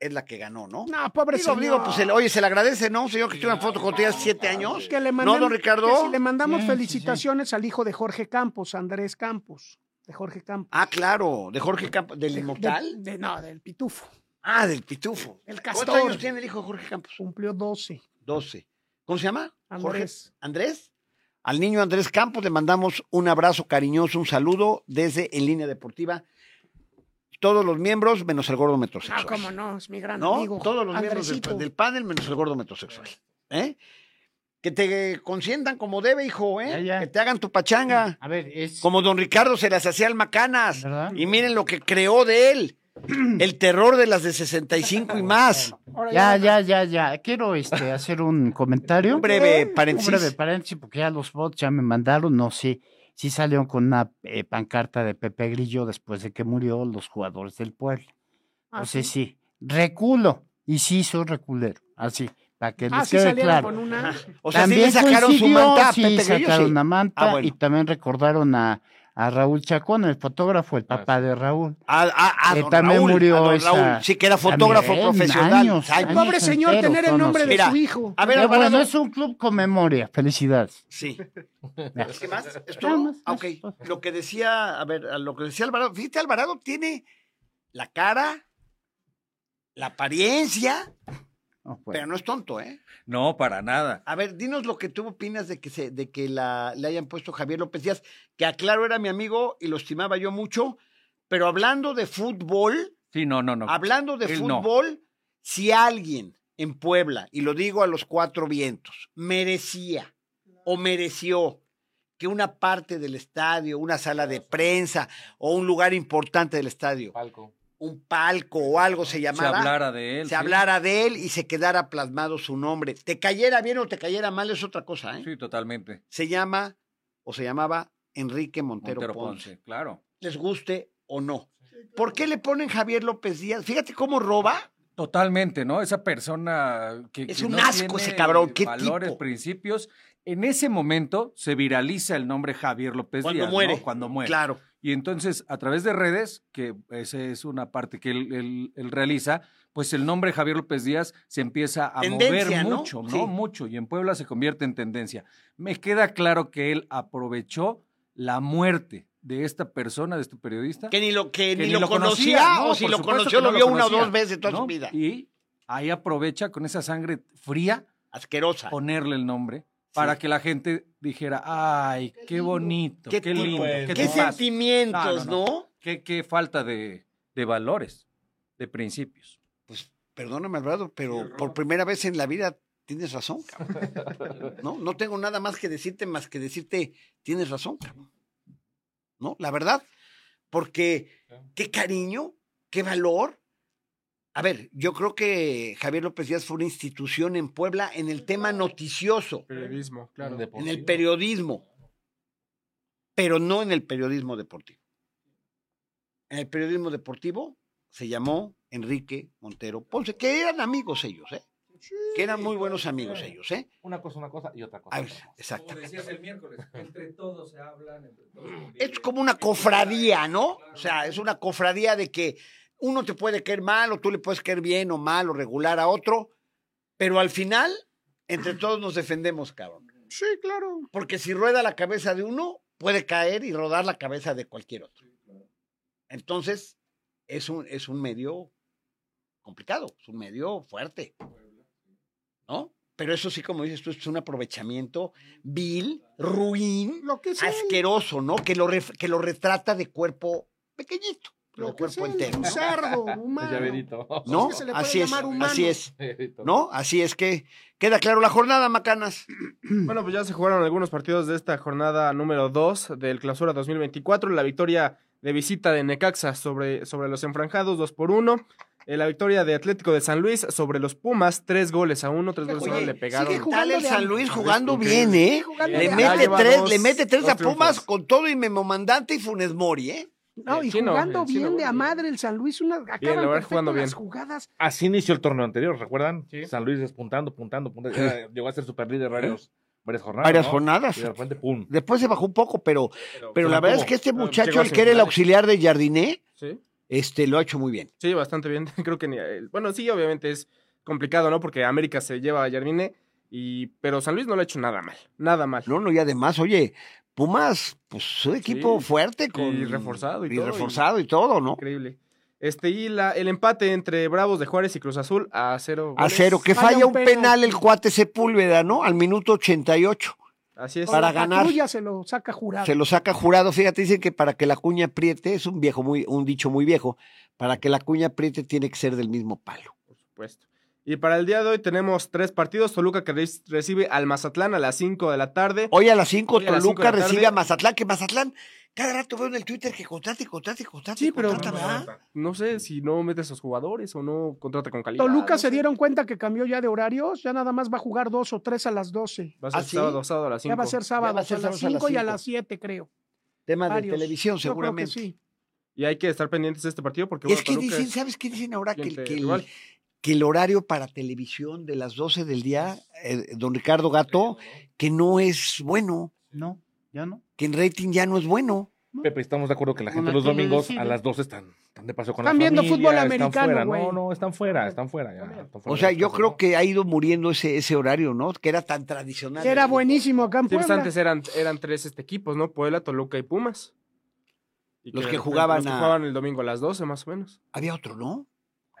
[SPEAKER 2] es la que ganó, ¿no?
[SPEAKER 6] No, pobre
[SPEAKER 2] Digo,
[SPEAKER 6] señor.
[SPEAKER 2] digo, pues, oye, se le agradece, ¿no? Señor, que tiene una foto cuando tenía siete años.
[SPEAKER 6] Que le
[SPEAKER 2] ¿No,
[SPEAKER 6] manden-
[SPEAKER 2] don Ricardo?
[SPEAKER 6] que si le mandamos
[SPEAKER 3] Sí, sí, sí.
[SPEAKER 6] felicitaciones al hijo de Jorge Campos, Andrés Campos. De Jorge Campos.
[SPEAKER 2] Ah, claro, de Jorge Campos, del
[SPEAKER 6] De-
[SPEAKER 2] Inmortal.
[SPEAKER 6] de- no, del Pitufo.
[SPEAKER 2] Ah, del Pitufo.
[SPEAKER 6] El
[SPEAKER 2] ¿Cuántos
[SPEAKER 6] castor.
[SPEAKER 2] años tiene el hijo de Jorge Campos?
[SPEAKER 6] Cumplió 12.
[SPEAKER 2] 12. ¿Cómo se llama? Jorge.
[SPEAKER 6] Andrés.
[SPEAKER 2] Andrés. Al niño Andrés Campos le mandamos un abrazo cariñoso, un saludo desde En Línea Deportiva. Todos los miembros, menos el gordo
[SPEAKER 6] Ah,
[SPEAKER 2] metrosexual.
[SPEAKER 6] cómo no, es mi gran
[SPEAKER 2] ¿No?
[SPEAKER 6] amigo.
[SPEAKER 2] Todos los miembros del, panel, menos el gordo metrosexual. ¿Eh? Que te consientan como debe, hijo, ¿eh?
[SPEAKER 3] Ya, ya.
[SPEAKER 2] Que te hagan tu pachanga.
[SPEAKER 3] A ver, es.
[SPEAKER 2] Como don Ricardo se las hacía al Macanas.
[SPEAKER 3] ¿Verdad?
[SPEAKER 2] Y miren lo que creó de él. [clears throat] El terror de las de 65 y más.
[SPEAKER 3] Ya, ya, ya, ya. Quiero este, hacer un comentario.
[SPEAKER 2] Un breve
[SPEAKER 3] Un
[SPEAKER 2] paréntesis.
[SPEAKER 3] breve paréntesis, porque ya los bots ya me mandaron, no sé si salieron con una eh, pancarta de Pepe Grillo después de que murió los jugadores del pueblo.
[SPEAKER 6] Ah,
[SPEAKER 3] sé
[SPEAKER 6] ¿sí?
[SPEAKER 3] Reculo. Y sí, soy reculero. Así, para que
[SPEAKER 6] Ah,
[SPEAKER 3] les
[SPEAKER 6] sí
[SPEAKER 3] quede claro.
[SPEAKER 6] con una.
[SPEAKER 2] O sea, sí
[SPEAKER 3] también
[SPEAKER 2] le sacaron su manta a
[SPEAKER 3] sí,
[SPEAKER 2] Pepe Grillo,
[SPEAKER 3] sacaron
[SPEAKER 2] sí.
[SPEAKER 3] una manta
[SPEAKER 2] Ah, bueno.
[SPEAKER 3] y también recordaron a, a Raúl Chacón, el fotógrafo, el papá de Raúl.
[SPEAKER 2] A, a- a
[SPEAKER 3] Que
[SPEAKER 2] don
[SPEAKER 3] también
[SPEAKER 2] Raúl,
[SPEAKER 3] murió
[SPEAKER 2] a don
[SPEAKER 3] esa-
[SPEAKER 2] Raúl. Sí, que era fotógrafo
[SPEAKER 3] también,
[SPEAKER 2] profesional.
[SPEAKER 3] años,
[SPEAKER 2] Ay,
[SPEAKER 3] años.
[SPEAKER 6] Pobre señor
[SPEAKER 3] enteros
[SPEAKER 6] tener el nombre de
[SPEAKER 2] Mira,
[SPEAKER 6] su hijo.
[SPEAKER 2] A ver,
[SPEAKER 3] Pero
[SPEAKER 2] Alvarado.
[SPEAKER 3] bueno, es un club con memoria. Felicidades.
[SPEAKER 2] Sí. ¿Qué más? ¿Es
[SPEAKER 3] Nada
[SPEAKER 2] todo?
[SPEAKER 3] más,
[SPEAKER 2] Ah, ok. Lo que decía, a ver, lo que decía Alvarado. Fíjate, Alvarado tiene la cara, la apariencia,
[SPEAKER 3] No, bueno.
[SPEAKER 2] pero no es tonto, ¿eh?
[SPEAKER 7] No, para nada.
[SPEAKER 2] A ver, dinos lo que tú opinas de que se, de que la, le hayan puesto Javier López Díaz, que aclaro era mi amigo y lo estimaba yo mucho, pero hablando de fútbol,
[SPEAKER 7] Sí, no, no, no.
[SPEAKER 2] hablando de
[SPEAKER 7] él no.
[SPEAKER 2] fútbol, si alguien en Puebla, y lo digo a los cuatro vientos, merecía o mereció que una parte del estadio, una sala de prensa o un lugar importante del estadio,
[SPEAKER 5] Palco.
[SPEAKER 2] Un palco o algo se
[SPEAKER 7] Se
[SPEAKER 2] llamara,
[SPEAKER 7] hablara de él.
[SPEAKER 2] se
[SPEAKER 7] sí.
[SPEAKER 2] hablara de él y se quedara plasmado su nombre. Te cayera bien o te cayera mal es otra cosa, ¿eh?
[SPEAKER 7] Sí, totalmente.
[SPEAKER 2] Se llama o se llamaba Enrique Montero,
[SPEAKER 7] Montero
[SPEAKER 2] Ponce.
[SPEAKER 7] Ponce, claro.
[SPEAKER 2] Les guste o no. ¿Por qué le ponen Javier López Díaz? Fíjate cómo roba.
[SPEAKER 7] Totalmente, ¿no? Esa persona que.
[SPEAKER 2] Es
[SPEAKER 7] que
[SPEAKER 2] un
[SPEAKER 7] no
[SPEAKER 2] asco
[SPEAKER 7] tiene
[SPEAKER 2] ese cabrón, ¿qué
[SPEAKER 7] Valores,
[SPEAKER 2] tipo?
[SPEAKER 7] principios. En ese momento se viraliza el nombre Javier López
[SPEAKER 2] Cuando
[SPEAKER 7] Díaz.
[SPEAKER 2] muere.
[SPEAKER 7] ¿no? Cuando muere.
[SPEAKER 2] Claro.
[SPEAKER 7] Y entonces, a través de redes, que esa es una parte que él, él- él realiza, pues el nombre Javier López Díaz se empieza a
[SPEAKER 2] Tendencia,
[SPEAKER 7] mover mucho, ¿no?
[SPEAKER 2] Sí.
[SPEAKER 7] Mucho. Y en Puebla se convierte en tendencia. Me queda claro que él aprovechó la muerte de esta persona, de este periodista.
[SPEAKER 2] Que ni lo, que
[SPEAKER 7] que
[SPEAKER 2] ni lo conocía,
[SPEAKER 7] ¿no?
[SPEAKER 2] o si lo conoció, lo vio una o dos veces toda su vida.
[SPEAKER 7] Y ahí aprovecha con esa sangre fría
[SPEAKER 2] Asquerosa.
[SPEAKER 7] ponerle el nombre para que la gente dijera, ay, qué bonito,
[SPEAKER 2] ¿Qué
[SPEAKER 7] lindo,
[SPEAKER 5] Pues,
[SPEAKER 7] qué,
[SPEAKER 2] ¿Qué
[SPEAKER 7] tipazo".
[SPEAKER 2] sentimientos,
[SPEAKER 7] No, no,
[SPEAKER 2] no?
[SPEAKER 7] Qué, qué falta de, de valores, de principios.
[SPEAKER 2] Pues perdóname, Alvarado, pero por primera vez en la vida tienes razón, cabrón. [laughs] No, no tengo nada más que decirte más que decirte, tienes razón, cabrón. ¿No? La verdad, porque qué cariño, qué valor. A ver, yo creo que Javier López Díaz fue una institución en Puebla en el tema noticioso,
[SPEAKER 4] Periodismo, claro.
[SPEAKER 2] en el periodismo, pero no en el periodismo deportivo. En el periodismo deportivo se llamó Enrique Montero Ponce, que eran amigos ellos, ¿eh? Que eran muy buenos amigos ellos, ¿eh?
[SPEAKER 5] Una cosa, una cosa y otra cosa.
[SPEAKER 2] A ver,
[SPEAKER 5] otra cosa.
[SPEAKER 2] exacto.
[SPEAKER 7] Como decías el miércoles, entre todos se hablan, entre todos
[SPEAKER 2] Es como una cofradía, ¿no? O sea, es una cofradía de que uno te puede caer mal o tú le puedes caer bien o mal o regular a otro, pero al final, entre todos nos defendemos, cabrón.
[SPEAKER 6] Sí, claro.
[SPEAKER 2] Porque si rueda la cabeza de uno, puede caer y rodar la cabeza de cualquier otro. Entonces, es un, es un medio complicado, es un medio fuerte. ¿No? pero eso sí, como dices tú, es un aprovechamiento vil, ruin,
[SPEAKER 6] Lo que
[SPEAKER 2] asqueroso, ¿no? Que lo, ref- que lo retrata de cuerpo pequeñito, pero cuerpo entero.
[SPEAKER 6] un
[SPEAKER 2] ¿no?
[SPEAKER 6] cerdo, [laughs] humano.
[SPEAKER 5] llaverito.
[SPEAKER 2] ¿No?
[SPEAKER 6] Es que
[SPEAKER 2] Así es, así es. [laughs] ¿no? Así es que queda claro la jornada, Macanas. [clears throat]
[SPEAKER 4] Bueno, pues ya se jugaron algunos partidos de esta jornada número 2 del Clausura 2024. La victoria de visita de Necaxa sobre, sobre los enfranjados, 2 por 1. la victoria de Atlético de San Luis sobre los Pumas, 3 goles a 1, 3 goles a
[SPEAKER 2] Oye,
[SPEAKER 4] 1 le pegaron.
[SPEAKER 6] sigue jugando
[SPEAKER 2] el San. Luis jugando bien, ¿eh?
[SPEAKER 6] Jugando
[SPEAKER 2] Le mete, tres,
[SPEAKER 4] dos-
[SPEAKER 2] le mete tres a Pumas
[SPEAKER 4] triunfos.
[SPEAKER 2] con todo y Memomandante y Funes Mori, ¿eh?
[SPEAKER 6] No, y
[SPEAKER 4] El chino,
[SPEAKER 6] jugando
[SPEAKER 4] chino,
[SPEAKER 6] bien de a
[SPEAKER 4] bien.
[SPEAKER 6] madre el San Luis. Una, acaban
[SPEAKER 4] la verdad,
[SPEAKER 6] perfecto
[SPEAKER 4] jugando
[SPEAKER 6] las
[SPEAKER 4] bien.
[SPEAKER 6] jugadas.
[SPEAKER 5] Así inició el torneo anterior, ¿recuerdan?
[SPEAKER 4] Sí.
[SPEAKER 5] San Luis despuntando, puntando, puntando. Era- llegó a ser super líder varios, varias jornadas.
[SPEAKER 2] Varias
[SPEAKER 5] ¿no?
[SPEAKER 2] jornadas.
[SPEAKER 5] Y de repente, pum.
[SPEAKER 2] Después se bajó un poco, pero, pero la verdad es que este
[SPEAKER 4] Pero
[SPEAKER 2] muchacho, el que era el auxiliar de Jardiné,
[SPEAKER 4] Sí,
[SPEAKER 2] este, lo ha hecho muy bien.
[SPEAKER 4] sí, bastante bien. [laughs] Creo que ni, eh, bueno, sí, obviamente es complicado, ¿no? Porque América se lleva a Jardine, y, pero San Luis no lo ha hecho nada mal. Nada mal.
[SPEAKER 2] No, no, y además, oye, Pumas, pues un equipo
[SPEAKER 4] Sí.
[SPEAKER 2] fuerte con
[SPEAKER 4] Y reforzado y
[SPEAKER 2] y
[SPEAKER 4] todo, y-
[SPEAKER 2] reforzado y todo, ¿no?
[SPEAKER 4] Increíble. Este, y la, el empate entre Bravos de Juárez y Cruz Azul a cero.
[SPEAKER 2] A cero, que
[SPEAKER 6] Falla
[SPEAKER 2] falla
[SPEAKER 6] un penal.
[SPEAKER 2] penal el cuate Sepúlveda, ¿no? Al minuto 88.
[SPEAKER 4] Así es.
[SPEAKER 2] Para ganar.
[SPEAKER 6] patrulla se lo saca jurado.
[SPEAKER 2] Se lo saca jurado. Fíjate, dicen que para que la cuña apriete, es un viejo muy, un dicho muy viejo, para que la cuña apriete tiene que ser del mismo palo.
[SPEAKER 4] Por supuesto. Y para el día de hoy tenemos tres partidos. Toluca que re- recibe al Mazatlán a las 5 de la tarde.
[SPEAKER 2] Hoy a las 5
[SPEAKER 4] Hoy a las cinco
[SPEAKER 2] Toluca
[SPEAKER 4] la
[SPEAKER 2] recibe
[SPEAKER 4] tarde.
[SPEAKER 2] a Mazatlán, que Mazatlán, cada rato veo en el Twitter que contrate, contrate, contrate,
[SPEAKER 4] Sí, pero-. No sé si no mete a sus jugadores o no contrata con calidad.
[SPEAKER 6] Toluca
[SPEAKER 4] no
[SPEAKER 6] se
[SPEAKER 4] sé.
[SPEAKER 6] dieron cuenta que cambió ya de horarios. Ya nada más va a jugar dos o tres a las 12.
[SPEAKER 4] Va a ser
[SPEAKER 2] ¿Ah, sí?
[SPEAKER 4] sábado, sábado a las 5.
[SPEAKER 6] Ya va a ser sábado
[SPEAKER 2] va a ser
[SPEAKER 6] a las
[SPEAKER 2] sábado a las
[SPEAKER 6] 5 y a las 7, creo.
[SPEAKER 2] Temas de televisión,
[SPEAKER 6] Yo creo que
[SPEAKER 2] seguramente.
[SPEAKER 6] sí.
[SPEAKER 4] Y hay que estar pendientes de este partido porque
[SPEAKER 2] es
[SPEAKER 4] bueno,
[SPEAKER 2] que
[SPEAKER 4] Toluca
[SPEAKER 2] dicen,
[SPEAKER 4] es
[SPEAKER 2] ¿sabes qué dicen ahora? Que, el- que el. Que el horario para televisión de las 12 del día, eh, don Ricardo Gato, que no es bueno,
[SPEAKER 3] No, ya no.
[SPEAKER 2] que en rating ya no es bueno.
[SPEAKER 5] Pepe, estamos de acuerdo que la gente los domingos a las 12 están, están de paso con
[SPEAKER 6] Están
[SPEAKER 5] la
[SPEAKER 6] viendo
[SPEAKER 5] familia,
[SPEAKER 6] fútbol
[SPEAKER 5] están
[SPEAKER 6] americano,
[SPEAKER 5] fuera.
[SPEAKER 6] güey.
[SPEAKER 5] No, no, están fuera, están fuera. ya, están fuera
[SPEAKER 2] O sea, yo
[SPEAKER 5] casa,
[SPEAKER 2] creo
[SPEAKER 5] ¿no?
[SPEAKER 2] que ha ido muriendo ese, ese horario, ¿no? Que era tan tradicional.
[SPEAKER 6] Era buenísimo acá en
[SPEAKER 4] Sí, pues antes eran, eran tres este, equipos, ¿no? Puebla, Toluca y Pumas. Y
[SPEAKER 2] Los que jugaban
[SPEAKER 4] los que
[SPEAKER 2] a-
[SPEAKER 4] jugaban el domingo a las 12 más o menos.
[SPEAKER 2] Había otro, ¿no?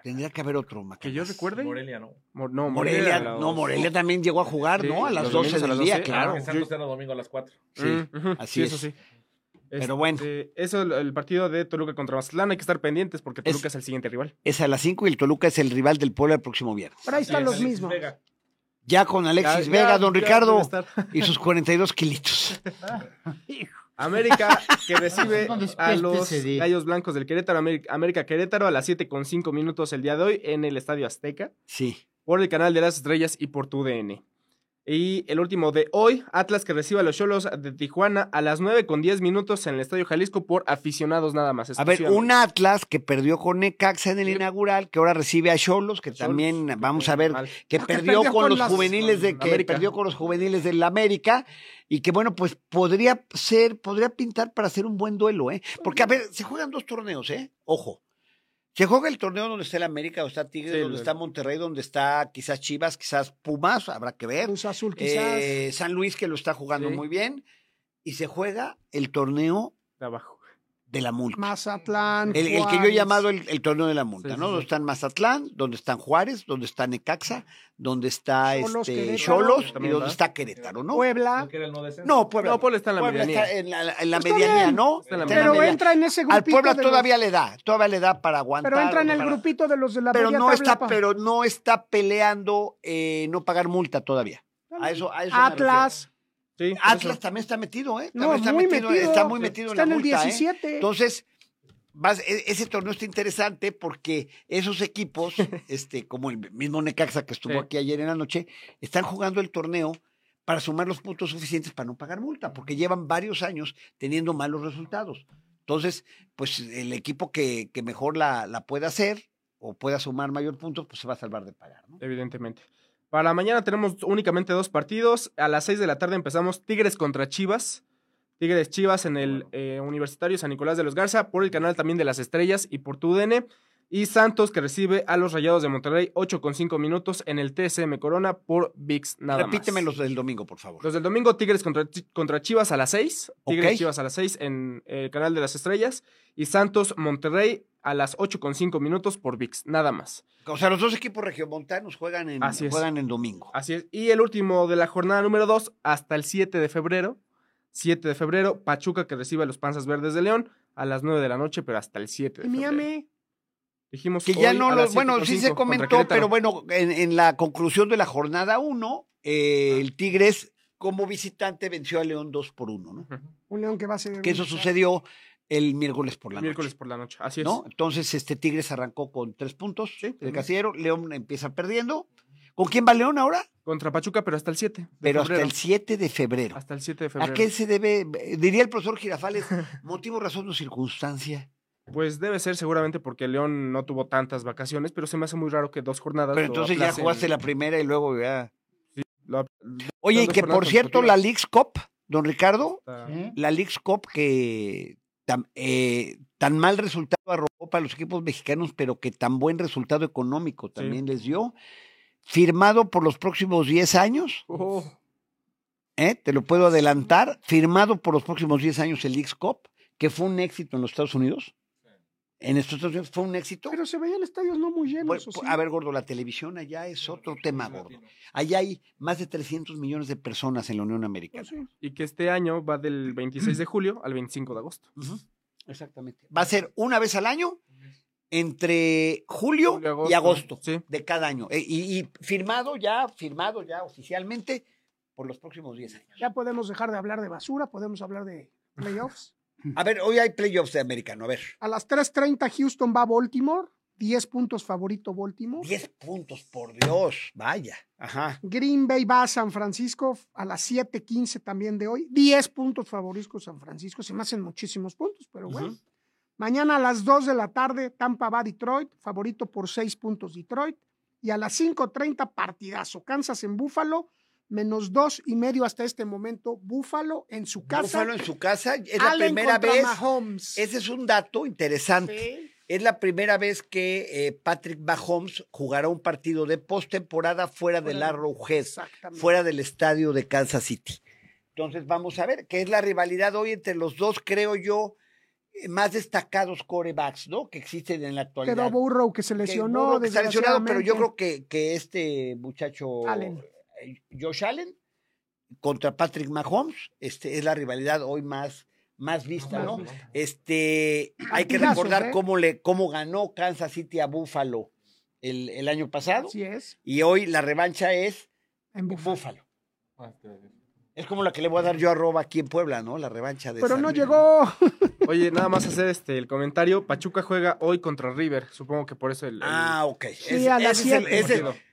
[SPEAKER 2] Tendría que haber otro,
[SPEAKER 4] Que
[SPEAKER 2] Macanas.
[SPEAKER 4] yo recuerde.
[SPEAKER 5] Morelia, ¿no?
[SPEAKER 4] No,
[SPEAKER 2] Morelia,
[SPEAKER 4] a las-
[SPEAKER 2] no, Morelia también llegó a jugar,
[SPEAKER 4] Sí,
[SPEAKER 2] ¿no? A las
[SPEAKER 4] los
[SPEAKER 2] 12
[SPEAKER 4] domingos a
[SPEAKER 2] del día,
[SPEAKER 4] 12,
[SPEAKER 2] claro.
[SPEAKER 5] Ah, Santos era domingo a las 4.
[SPEAKER 2] Sí,
[SPEAKER 4] Mm,
[SPEAKER 2] así
[SPEAKER 4] sí,
[SPEAKER 2] es.
[SPEAKER 4] Eso sí.
[SPEAKER 2] Pero bueno.
[SPEAKER 4] Este, Eso, el, el partido de Toluca contra Mazatlán, hay que estar pendientes porque Toluca es, el siguiente rival.
[SPEAKER 2] Es a las 5 y el Toluca es el rival del Puebla el próximo viernes.
[SPEAKER 6] Pero ahí están los mismos.
[SPEAKER 2] Ya con Alexis
[SPEAKER 4] Ya-
[SPEAKER 2] Vega,
[SPEAKER 4] ya-
[SPEAKER 2] don
[SPEAKER 4] ya
[SPEAKER 2] Ricardo, y sus 42 kilitos. [laughs] [laughs]
[SPEAKER 4] América que [laughs] recibe a los. Gallos Blancos del Querétaro, América, América Querétaro a las 7 con 5 minutos el día de hoy en el Estadio Azteca,
[SPEAKER 2] Sí.
[SPEAKER 4] por el canal de las estrellas y por tu DN. Y el último de hoy, Atlas que recibe a los Cholos de Tijuana a las 9 con 10 minutos en el Estadio Jalisco por aficionados nada más.
[SPEAKER 2] A ver, un Atlas que perdió con Necaxa en el
[SPEAKER 4] Sí.
[SPEAKER 2] inaugural, que ahora recibe a Cholos, que también vamos a ver, que
[SPEAKER 6] Que
[SPEAKER 2] perdió
[SPEAKER 6] perdió
[SPEAKER 2] con,
[SPEAKER 6] con
[SPEAKER 2] los
[SPEAKER 6] las-
[SPEAKER 2] juveniles de que
[SPEAKER 4] América.
[SPEAKER 2] perdió con los juveniles del América y que bueno, pues podría ser, podría pintar para hacer un buen duelo, ¿eh? Porque a ver, se juegan dos torneos, ¿eh? Ojo. Se juega el torneo donde está el América, donde está Tigres,
[SPEAKER 4] Sí,
[SPEAKER 2] donde
[SPEAKER 4] el-
[SPEAKER 2] está Monterrey, donde está quizás Chivas, quizás Pumas, habrá que ver.
[SPEAKER 6] Cruz Azul quizás.
[SPEAKER 2] Eh, San Luis que lo está jugando
[SPEAKER 4] Sí.
[SPEAKER 2] muy bien. Y se juega el torneo
[SPEAKER 4] De abajo.
[SPEAKER 2] De la multa.
[SPEAKER 6] Mazatlán.
[SPEAKER 2] El, el que yo he llamado el, el torneo de la multa,
[SPEAKER 4] Sí,
[SPEAKER 2] ¿no?
[SPEAKER 4] sí.
[SPEAKER 2] Donde están Mazatlán, donde están Juárez, donde está Necaxa, donde está
[SPEAKER 6] Xolos,
[SPEAKER 2] este. Cholos y donde está Querétaro, ¿no?
[SPEAKER 6] Puebla.
[SPEAKER 2] No, Puebla.
[SPEAKER 4] No, Puebla está en la medianía.
[SPEAKER 2] está en la, en la medianía,
[SPEAKER 6] bien.
[SPEAKER 2] ¿no?
[SPEAKER 4] Está en la
[SPEAKER 6] Pero entra en ese grupito.
[SPEAKER 2] Al Puebla
[SPEAKER 6] de los-
[SPEAKER 2] todavía le da, todavía le da para aguantar.
[SPEAKER 6] Pero entra en el
[SPEAKER 2] para-
[SPEAKER 6] grupito de los de la
[SPEAKER 2] Pero no
[SPEAKER 6] tabla,
[SPEAKER 2] está,
[SPEAKER 6] pa.
[SPEAKER 2] pero no está peleando eh, no pagar multa todavía. A eso, a eso.
[SPEAKER 6] Atlas.
[SPEAKER 4] Sí,
[SPEAKER 2] Atlas
[SPEAKER 4] eso.
[SPEAKER 2] también está metido, ¿eh?
[SPEAKER 6] No,
[SPEAKER 2] También está
[SPEAKER 6] muy
[SPEAKER 2] metido,
[SPEAKER 6] metido.
[SPEAKER 2] está muy metido
[SPEAKER 6] Está
[SPEAKER 2] en
[SPEAKER 6] en
[SPEAKER 2] la
[SPEAKER 6] el
[SPEAKER 2] multa, ¿eh?
[SPEAKER 6] 17.
[SPEAKER 2] Entonces, vas- e- ese torneo está interesante porque esos equipos, [laughs] este, como el mismo Necaxa que estuvo
[SPEAKER 4] Sí.
[SPEAKER 2] aquí ayer en la noche, están jugando el torneo para sumar los puntos suficientes para no pagar multa, porque llevan varios años teniendo malos resultados. Entonces, pues el equipo que, que mejor la, la pueda hacer o pueda sumar mayor puntos, pues se va a salvar de pagar, ¿no?
[SPEAKER 4] Evidentemente. Para mañana tenemos únicamente dos partidos. A las 6 de la tarde empezamos Tigres contra Chivas. Tigres Chivas en el eh, Universitario San Nicolás de los Garza, por el canal también de las Estrellas y por TUDN. Y Santos que recibe a los Rayados de Monterrey 8 con 5 minutos en el TSM Corona por VIX nada
[SPEAKER 2] Repíteme
[SPEAKER 4] más.
[SPEAKER 2] los del domingo, por favor.
[SPEAKER 4] Los del domingo, Tigres contra, contra Chivas a las 6. Tigres
[SPEAKER 2] Ok.
[SPEAKER 4] Chivas a las 6 en el canal de las estrellas. Y Santos Monterrey a las 8 con 5 minutos por VIX, nada más.
[SPEAKER 2] O sea, los dos equipos regiomontanos juegan en,
[SPEAKER 4] Así es.
[SPEAKER 2] juegan en domingo.
[SPEAKER 4] Así es. Y el último de la jornada número 2 hasta el 7 de febrero. 7 de febrero, Pachuca que recibe a los Panzas Verdes de León a las 9 de la noche, pero hasta el 7 de
[SPEAKER 6] Y
[SPEAKER 4] febrero.
[SPEAKER 6] Miami.
[SPEAKER 4] Dijimos
[SPEAKER 2] Que ya no
[SPEAKER 4] a
[SPEAKER 2] los. Bueno,
[SPEAKER 4] 7 con
[SPEAKER 2] sí
[SPEAKER 4] 5
[SPEAKER 2] se comentó, pero bueno, en, en la conclusión de la jornada 1, el Tigres como visitante venció a León 2 por 1, ¿no?
[SPEAKER 6] Un León que va a ser.
[SPEAKER 2] Que eso sucedió el miércoles por la
[SPEAKER 4] Miércoles
[SPEAKER 2] noche.
[SPEAKER 4] por la noche. Así es.
[SPEAKER 2] ¿no? Entonces, este Tigres arrancó con tres puntos
[SPEAKER 4] Sí, también.
[SPEAKER 2] casillero. León empieza perdiendo. ¿Con quién va León ahora?
[SPEAKER 4] Contra Pachuca, pero hasta el 7. de
[SPEAKER 2] Pero hasta el 7 de febrero.
[SPEAKER 4] Hasta el 7 de
[SPEAKER 2] ¿A
[SPEAKER 4] febrero.
[SPEAKER 2] qué se debe? Diría el profesor Girafales, [laughs] motivo, razón o circunstancia.
[SPEAKER 4] Pues debe ser seguramente porque León no tuvo tantas vacaciones, pero se me hace muy raro que dos jornadas.
[SPEAKER 2] Pero entonces ya jugaste la primera y luego ya.
[SPEAKER 4] Lo
[SPEAKER 2] Oye, y que por cierto, la. Leagues Cup, don Ricardo, la Leagues Cup que tan, eh, tan mal resultado arrojó para los equipos mexicanos, pero que tan buen resultado económico también les dio, firmado por los próximos 10 años,
[SPEAKER 4] Oh,
[SPEAKER 2] ¿eh? te lo puedo adelantar, firmado por los próximos 10 años el Leagues Cup, que fue un éxito en los Estados Unidos. En estos Estados Unidos fue un éxito.
[SPEAKER 6] Pero se veían estadios no muy llenos.
[SPEAKER 2] Bueno,
[SPEAKER 6] ¿o sí?
[SPEAKER 2] a ver, gordo, la televisión allá es otro tema, gordo. Allá hay más de 300 millones de personas en la Unión Americana.
[SPEAKER 6] Pues sí.
[SPEAKER 4] y que este año va del 26 de julio al 25 de agosto.
[SPEAKER 2] Exactamente. Va a ser una vez al año entre julio,
[SPEAKER 4] Julio,
[SPEAKER 2] y agosto
[SPEAKER 4] Sí.
[SPEAKER 2] de cada año. Eh, y, y firmado ya, firmado ya oficialmente por los próximos 10 años.
[SPEAKER 6] Ya podemos dejar de hablar de basura, podemos hablar de playoffs.
[SPEAKER 2] A ver, hoy hay playoffs de americano. A ver,
[SPEAKER 6] A las 3:30 Houston va a Baltimore. 10 puntos favorito Baltimore.
[SPEAKER 2] 10 puntos, por Dios. Vaya. Ajá.
[SPEAKER 6] Green Bay va a San Francisco a las 7:15 también de hoy. 10 puntos favoritos San Francisco. Se me hacen muchísimos puntos, pero bueno. Mañana a las 2 de la tarde, Tampa va a Detroit, favorito por 6 puntos Detroit. Y a las 5:30, partidazo. Kansas en Búfalo, menos dos y medio hasta este momento. Búfalo en su casa.
[SPEAKER 2] Búfalo en su casa. Es la primera vez.
[SPEAKER 6] Mahomes.
[SPEAKER 2] Ese es un dato interesante.
[SPEAKER 6] Sí.
[SPEAKER 2] Es la primera vez que eh, Patrick Mahomes jugará un partido de postemporada fuera del
[SPEAKER 6] Fuera de-
[SPEAKER 2] Arrowhead, fuera del estadio de Kansas City. Entonces vamos a ver qué es la rivalidad hoy entre los dos, creo yo, eh, más destacados corebacks, ¿no? Que existen en la actualidad.
[SPEAKER 6] Quedó Burrow que se
[SPEAKER 2] Que
[SPEAKER 6] lesionó.
[SPEAKER 2] Burrow que está lesionado, pero yo creo que, que este muchacho
[SPEAKER 6] Allen.
[SPEAKER 2] Josh Allen contra Patrick Mahomes, este, es la rivalidad hoy más, más vista, ¿no? Este, hay que recordar
[SPEAKER 6] ¿eh?
[SPEAKER 2] cómo, le, cómo ganó Kansas City a Buffalo el, el año pasado.
[SPEAKER 6] Es.
[SPEAKER 2] Y hoy la revancha es
[SPEAKER 6] en Buffalo.
[SPEAKER 2] Ah, es como la que le voy a dar yo a aquí en Puebla, ¿no? La revancha de.
[SPEAKER 6] Pero no llegó. [laughs]
[SPEAKER 4] Oye, nada más hacer este el comentario. Pachuca juega hoy contra River. Supongo que por eso el.
[SPEAKER 2] Ah, ok.
[SPEAKER 6] Sí,
[SPEAKER 2] es,
[SPEAKER 4] a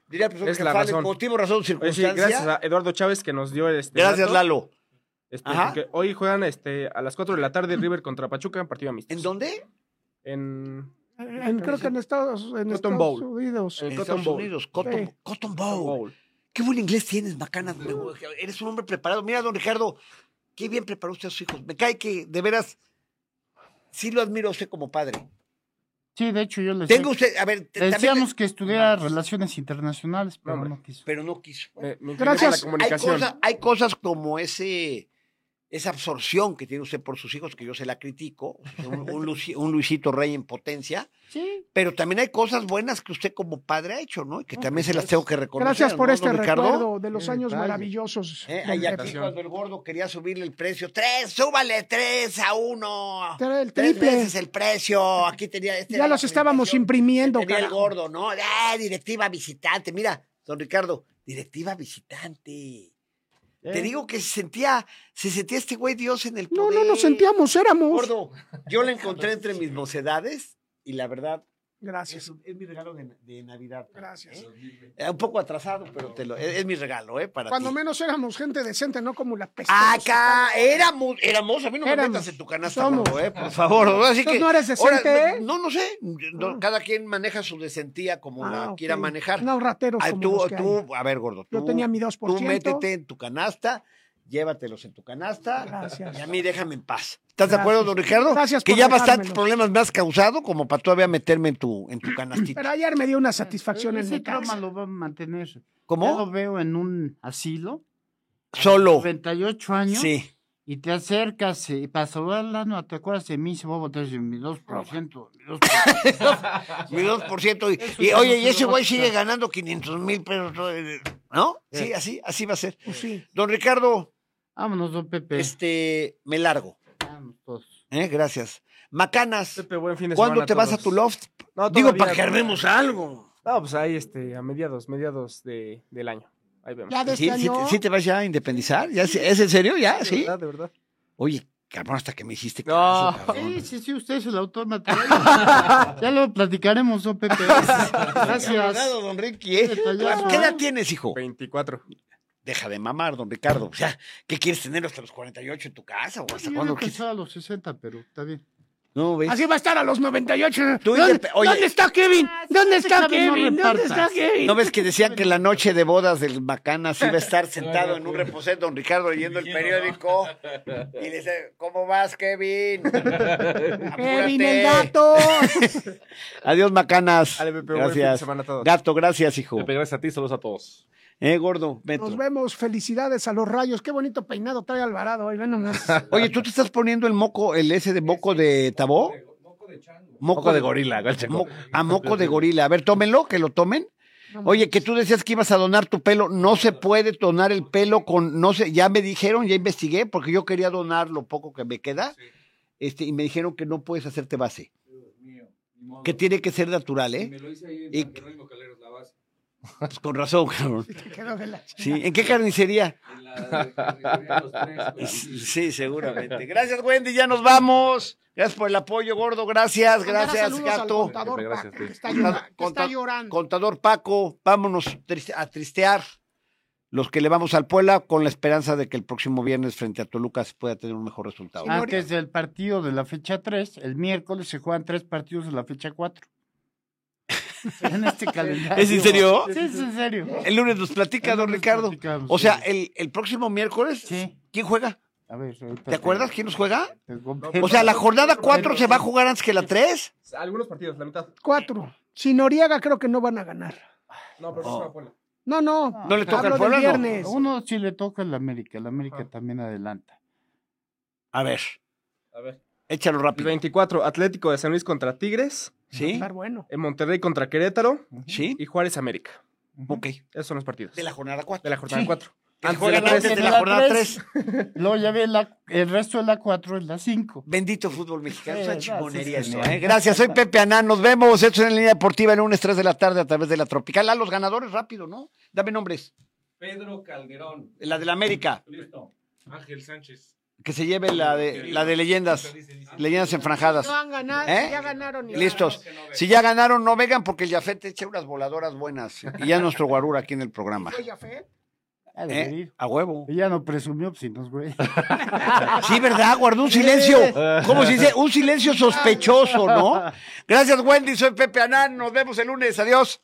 [SPEAKER 2] diría el profesor
[SPEAKER 4] Es la
[SPEAKER 2] Girafales,
[SPEAKER 4] razón.
[SPEAKER 2] motivo, razón,
[SPEAKER 4] Oye, sí,
[SPEAKER 2] circunstancia.
[SPEAKER 4] gracias a Eduardo Chávez que nos dio este.
[SPEAKER 2] Gracias,
[SPEAKER 4] dato.
[SPEAKER 2] Lalo.
[SPEAKER 4] Este,
[SPEAKER 2] Ajá.
[SPEAKER 4] porque hoy juegan este, a las 4 de la tarde River contra Pachuca en partido amistoso.
[SPEAKER 2] ¿En dónde?
[SPEAKER 4] En
[SPEAKER 6] En- creo que en Estados, en
[SPEAKER 4] Cotton
[SPEAKER 6] Estados
[SPEAKER 4] Bowl.
[SPEAKER 6] Unidos.
[SPEAKER 4] En
[SPEAKER 2] En
[SPEAKER 4] Cotton
[SPEAKER 2] Estados
[SPEAKER 4] Bowl.
[SPEAKER 2] Unidos. Cotton,
[SPEAKER 6] Sí.
[SPEAKER 2] Cotton Bowl.
[SPEAKER 4] Bowl.
[SPEAKER 2] Qué buen inglés tienes, Macana. Me gu- Eres un hombre preparado. Mira, don Ricardo, qué bien preparó usted a sus hijos. Me cae que, de veras, sí lo admiro a usted como padre.
[SPEAKER 3] Sí, de hecho yo les
[SPEAKER 2] Tengo usted, a ver, también-
[SPEAKER 3] decíamos que estudiara relaciones internacionales, pero
[SPEAKER 4] Hombre.
[SPEAKER 3] no quiso.
[SPEAKER 2] pero no quiso.
[SPEAKER 4] Incliné
[SPEAKER 6] Gracias.
[SPEAKER 2] Hay cosas, hay cosas como ese, esa absorción que tiene usted por sus hijos, que yo se la critico, un, un [laughs] Luisi- un Luisito Rey en potencia,
[SPEAKER 3] Sí,
[SPEAKER 2] pero también hay cosas buenas que usted como padre ha hecho, ¿no? Y que también se las tengo que reconocer.
[SPEAKER 6] Gracias por
[SPEAKER 2] ¿no,
[SPEAKER 6] este recuerdo de los años maravillosos.
[SPEAKER 2] Eh, aquí cuando el gordo quería subirle el precio, tres, súbale tres a uno.
[SPEAKER 6] El
[SPEAKER 2] Tres
[SPEAKER 6] triple.
[SPEAKER 2] veces el precio. Aquí tenía este
[SPEAKER 6] Ya los estábamos imprimiendo,
[SPEAKER 2] Tenía el gordo, ¿no? ¡Ah, directiva visitante! Mira, don Ricardo, directiva visitante. Te digo que se sentía, se sentía este güey Dios en el
[SPEAKER 6] No,
[SPEAKER 2] poder.
[SPEAKER 6] no nos sentíamos, éramos.
[SPEAKER 2] Gordo, yo la encontré entre mis mocedades y la verdad
[SPEAKER 6] Gracias.
[SPEAKER 2] es mi regalo de, de Navidad.
[SPEAKER 6] Gracias.
[SPEAKER 2] ¿eh? Eh, un poco atrasado, pero te lo, es, es mi regalo, ¿eh? Para
[SPEAKER 6] Cuando
[SPEAKER 2] ti.
[SPEAKER 6] menos éramos gente decente, no como la peste.
[SPEAKER 2] Acá éramos, éramos, a mí no me metas en tu canasta,
[SPEAKER 6] Somos.
[SPEAKER 2] eh, por favor. Así
[SPEAKER 6] Entonces
[SPEAKER 2] que,
[SPEAKER 6] no eres
[SPEAKER 2] ahora,
[SPEAKER 6] decente, ¿eh?
[SPEAKER 2] no, no sé, no,
[SPEAKER 6] Ah.
[SPEAKER 2] cada quien maneja su decentía como la
[SPEAKER 6] Ah,
[SPEAKER 2] quiera manejar.
[SPEAKER 6] No rateros como
[SPEAKER 2] tú,
[SPEAKER 6] los que hay.
[SPEAKER 2] tú, a ver, gordo,
[SPEAKER 6] Yo tenía mi 2%.
[SPEAKER 2] tú métete en tu canasta llévatelos en tu canasta
[SPEAKER 6] Gracias.
[SPEAKER 2] y a mí déjame en paz. ¿Estás de acuerdo, don Ricardo?
[SPEAKER 6] Gracias
[SPEAKER 2] Que
[SPEAKER 6] por
[SPEAKER 2] ya bastantes problemas me has causado como para todavía meterme en tu, en tu canastita.
[SPEAKER 6] Pero ayer me dio una satisfacción en
[SPEAKER 3] Ese
[SPEAKER 6] mi casa.
[SPEAKER 3] trauma lo va a mantener. Ya lo
[SPEAKER 2] ¿Cómo?
[SPEAKER 3] veo en un asilo,
[SPEAKER 2] Solo.
[SPEAKER 3] 98 años,
[SPEAKER 2] Sí.
[SPEAKER 3] y te acercas y para saludarla, no te acuerdas de mí, se va a votar mi 2%. mi 2%. [laughs]
[SPEAKER 2] Mi 2%. Y, oye, y
[SPEAKER 3] se
[SPEAKER 2] ese
[SPEAKER 3] lo
[SPEAKER 2] güey sigue ganando 500 mil pesos. ¿No? Sí, así, así va a ser.
[SPEAKER 6] Pues sí.
[SPEAKER 2] Don Ricardo,
[SPEAKER 3] Vámonos, don Pepe.
[SPEAKER 2] este, me largo.
[SPEAKER 3] Vámonos todos.
[SPEAKER 2] ¿eh? Gracias. Macanas,
[SPEAKER 4] Pepe, buen fin de
[SPEAKER 2] ¿cuándo
[SPEAKER 4] semana
[SPEAKER 2] te vas a tu loft?
[SPEAKER 4] No,
[SPEAKER 2] Digo, para que armemos algo.
[SPEAKER 4] No, pues ahí, este, a mediados, mediados de, del año. Ahí vemos.
[SPEAKER 6] Ya de
[SPEAKER 2] ¿Sí,
[SPEAKER 6] este
[SPEAKER 2] sí,
[SPEAKER 6] año.
[SPEAKER 2] sí te vas ya a independizar? ¿Ya, sí- ¿Es en serio? ¿Ya?
[SPEAKER 4] De
[SPEAKER 2] ¿Sí?
[SPEAKER 4] verdad, de verdad.
[SPEAKER 2] Oye, cabrón, hasta que me hiciste
[SPEAKER 4] No.
[SPEAKER 2] caso.
[SPEAKER 3] Sí, sí, sí, usted es el autor material. [laughs] ya lo platicaremos, don Pepe. [laughs] Gracias.
[SPEAKER 2] Abogado, don Ricky, ¿eh? ¿Qué edad tienes, hijo?
[SPEAKER 4] 24.
[SPEAKER 2] Deja de mamar, don Ricardo. O sea, ¿qué quieres tener hasta los 48 en tu casa? ¿O hasta cuándo?
[SPEAKER 3] a los 60, pero está bien.
[SPEAKER 2] No, ¿ves?
[SPEAKER 6] Así va a estar a los 98.
[SPEAKER 2] Tú
[SPEAKER 6] ¿Dónde,
[SPEAKER 2] oye.
[SPEAKER 6] ¿Dónde está Kevin? ¿Dónde está
[SPEAKER 3] Kevin?
[SPEAKER 6] ¿Dónde está. Kevin?
[SPEAKER 2] ¿No ves que decían que la noche de bodas del Macanas iba a estar sentado en un reposet, don Ricardo, leyendo el periódico? Y le dice, ¿cómo vas, Kevin? [laughs]
[SPEAKER 6] Kevin, el gato. [laughs]
[SPEAKER 2] Adiós, Macanas.
[SPEAKER 4] Dale, Pepe, buen fin de
[SPEAKER 2] Gracias.
[SPEAKER 4] semana a todos.
[SPEAKER 2] Gato, gracias, hijo.
[SPEAKER 5] Pepe, gracias a ti, saludos a todos.
[SPEAKER 2] Eh, gordo, Beto.
[SPEAKER 6] Nos vemos. Felicidades a los rayos. Qué bonito peinado trae Alvarado. Hoy ven nomás. [laughs]
[SPEAKER 2] Oye, ¿tú te estás poniendo el moco, el ese de moco de tabó?
[SPEAKER 7] Moco de chango.
[SPEAKER 2] Moco de
[SPEAKER 5] gorila,
[SPEAKER 2] Mo- a moco de gorila. A ver, tómenlo, que lo tomen. Oye, que tú decías que ibas a donar tu pelo. No se puede donar el pelo con, no sé, ya me dijeron, ya investigué, porque yo quería donar lo poco que me queda. Este, y me dijeron que no puedes hacerte base.
[SPEAKER 7] Dios mío.
[SPEAKER 2] Que tiene que ser natural,
[SPEAKER 7] Y
[SPEAKER 2] ¿eh?
[SPEAKER 7] Me lo hice ahí en
[SPEAKER 2] Y-
[SPEAKER 7] San Jerónimo.
[SPEAKER 2] Pues con razón, cabrón. Sí. ¿En qué carnicería?
[SPEAKER 7] En la de carnicería Los Tres, güey.
[SPEAKER 2] Sí, seguramente. Gracias, Wendy, ya nos vamos. Gracias por el apoyo, gordo. Gracias, gracias, gato.
[SPEAKER 6] contador
[SPEAKER 5] gracias,
[SPEAKER 6] Paco,
[SPEAKER 5] Pepe.
[SPEAKER 6] que está, llora- que
[SPEAKER 2] Conta-
[SPEAKER 6] está llorando.
[SPEAKER 2] Contador Paco, vámonos a tristear los que le vamos al Puebla con la esperanza de que el próximo viernes frente a Toluca se pueda tener un mejor resultado.
[SPEAKER 3] Antes del partido de la fecha 3, el miércoles se juegan tres partidos de la fecha 4. [laughs] en este calendario.
[SPEAKER 2] ¿Es en serio?
[SPEAKER 3] Sí, es en serio.
[SPEAKER 2] El lunes nos platica,
[SPEAKER 3] El
[SPEAKER 2] don Ricardo. O sea,
[SPEAKER 3] sí.
[SPEAKER 2] el, el próximo miércoles,
[SPEAKER 3] Sí.
[SPEAKER 2] ¿quién juega?
[SPEAKER 3] A ver, ahorita
[SPEAKER 2] ¿Te acuerdas quién nos juega?
[SPEAKER 3] te.
[SPEAKER 2] O sea, la jornada 4 se va a jugar antes que la 3.
[SPEAKER 4] Algunos partidos, la mitad.
[SPEAKER 6] Cuatro. Sin Noriega creo que no van a ganar.
[SPEAKER 4] No, pero no Puebla.
[SPEAKER 6] No, no.
[SPEAKER 2] ¿No le toca
[SPEAKER 6] Hablo
[SPEAKER 2] al Puebla,
[SPEAKER 6] del
[SPEAKER 2] no?
[SPEAKER 6] viernes.
[SPEAKER 3] Uno sí le toca al América, el América
[SPEAKER 4] Ajá.
[SPEAKER 3] también adelanta.
[SPEAKER 2] A ver,
[SPEAKER 4] A ver.
[SPEAKER 2] Échalo
[SPEAKER 4] El
[SPEAKER 2] rápido.
[SPEAKER 4] 24, Atlético de San Luis contra Tigres.
[SPEAKER 6] Va a
[SPEAKER 2] ¿Sí?
[SPEAKER 6] estar bueno.
[SPEAKER 4] En Monterrey contra Querétaro.
[SPEAKER 2] ¿Sí?
[SPEAKER 4] Y Juárez América.
[SPEAKER 2] Ok.
[SPEAKER 4] Esos son los partidos.
[SPEAKER 2] De la jornada 4.
[SPEAKER 4] De la jornada
[SPEAKER 3] Sí.
[SPEAKER 4] 4.
[SPEAKER 2] Que
[SPEAKER 4] Antes de
[SPEAKER 2] juegan
[SPEAKER 4] la
[SPEAKER 2] antes
[SPEAKER 4] tres.
[SPEAKER 2] de la jornada 3. [laughs]
[SPEAKER 3] Luego ya ve la, el resto de la 4 es la 5.
[SPEAKER 2] Bendito fútbol mexicano. Es una chingonería
[SPEAKER 3] señor.
[SPEAKER 2] ¿eh? Gracias, soy Pepe Anán. Nos vemos. Esto es en línea deportiva el lunes 3 de la tarde a través de la Tropical. A los ganadores, rápido, ¿no? Dame nombres.
[SPEAKER 7] Pedro Calderón.
[SPEAKER 2] La de la América.
[SPEAKER 7] Listo.
[SPEAKER 5] Ángel Sánchez.
[SPEAKER 2] Que se lleve la de, la de leyendas. Leyendas enfranjadas.
[SPEAKER 6] No han ganado.
[SPEAKER 2] ¿Eh?
[SPEAKER 6] Ya ganaron. y-
[SPEAKER 2] Listos. Si ya ganaron, no vengan porque el Jafet echa unas voladoras buenas. Y ya nuestro guarura aquí en el programa.
[SPEAKER 6] Jafet.
[SPEAKER 2] ¿Eh? A huevo.
[SPEAKER 3] Ella no presumió, pues si nos güey. [laughs]
[SPEAKER 2] Sí, ¿verdad? Guardó un silencio. ¿Cómo se dice? Un silencio sospechoso, ¿no? Gracias, Wendy. Soy Pepe Anán. Nos vemos el lunes. Adiós.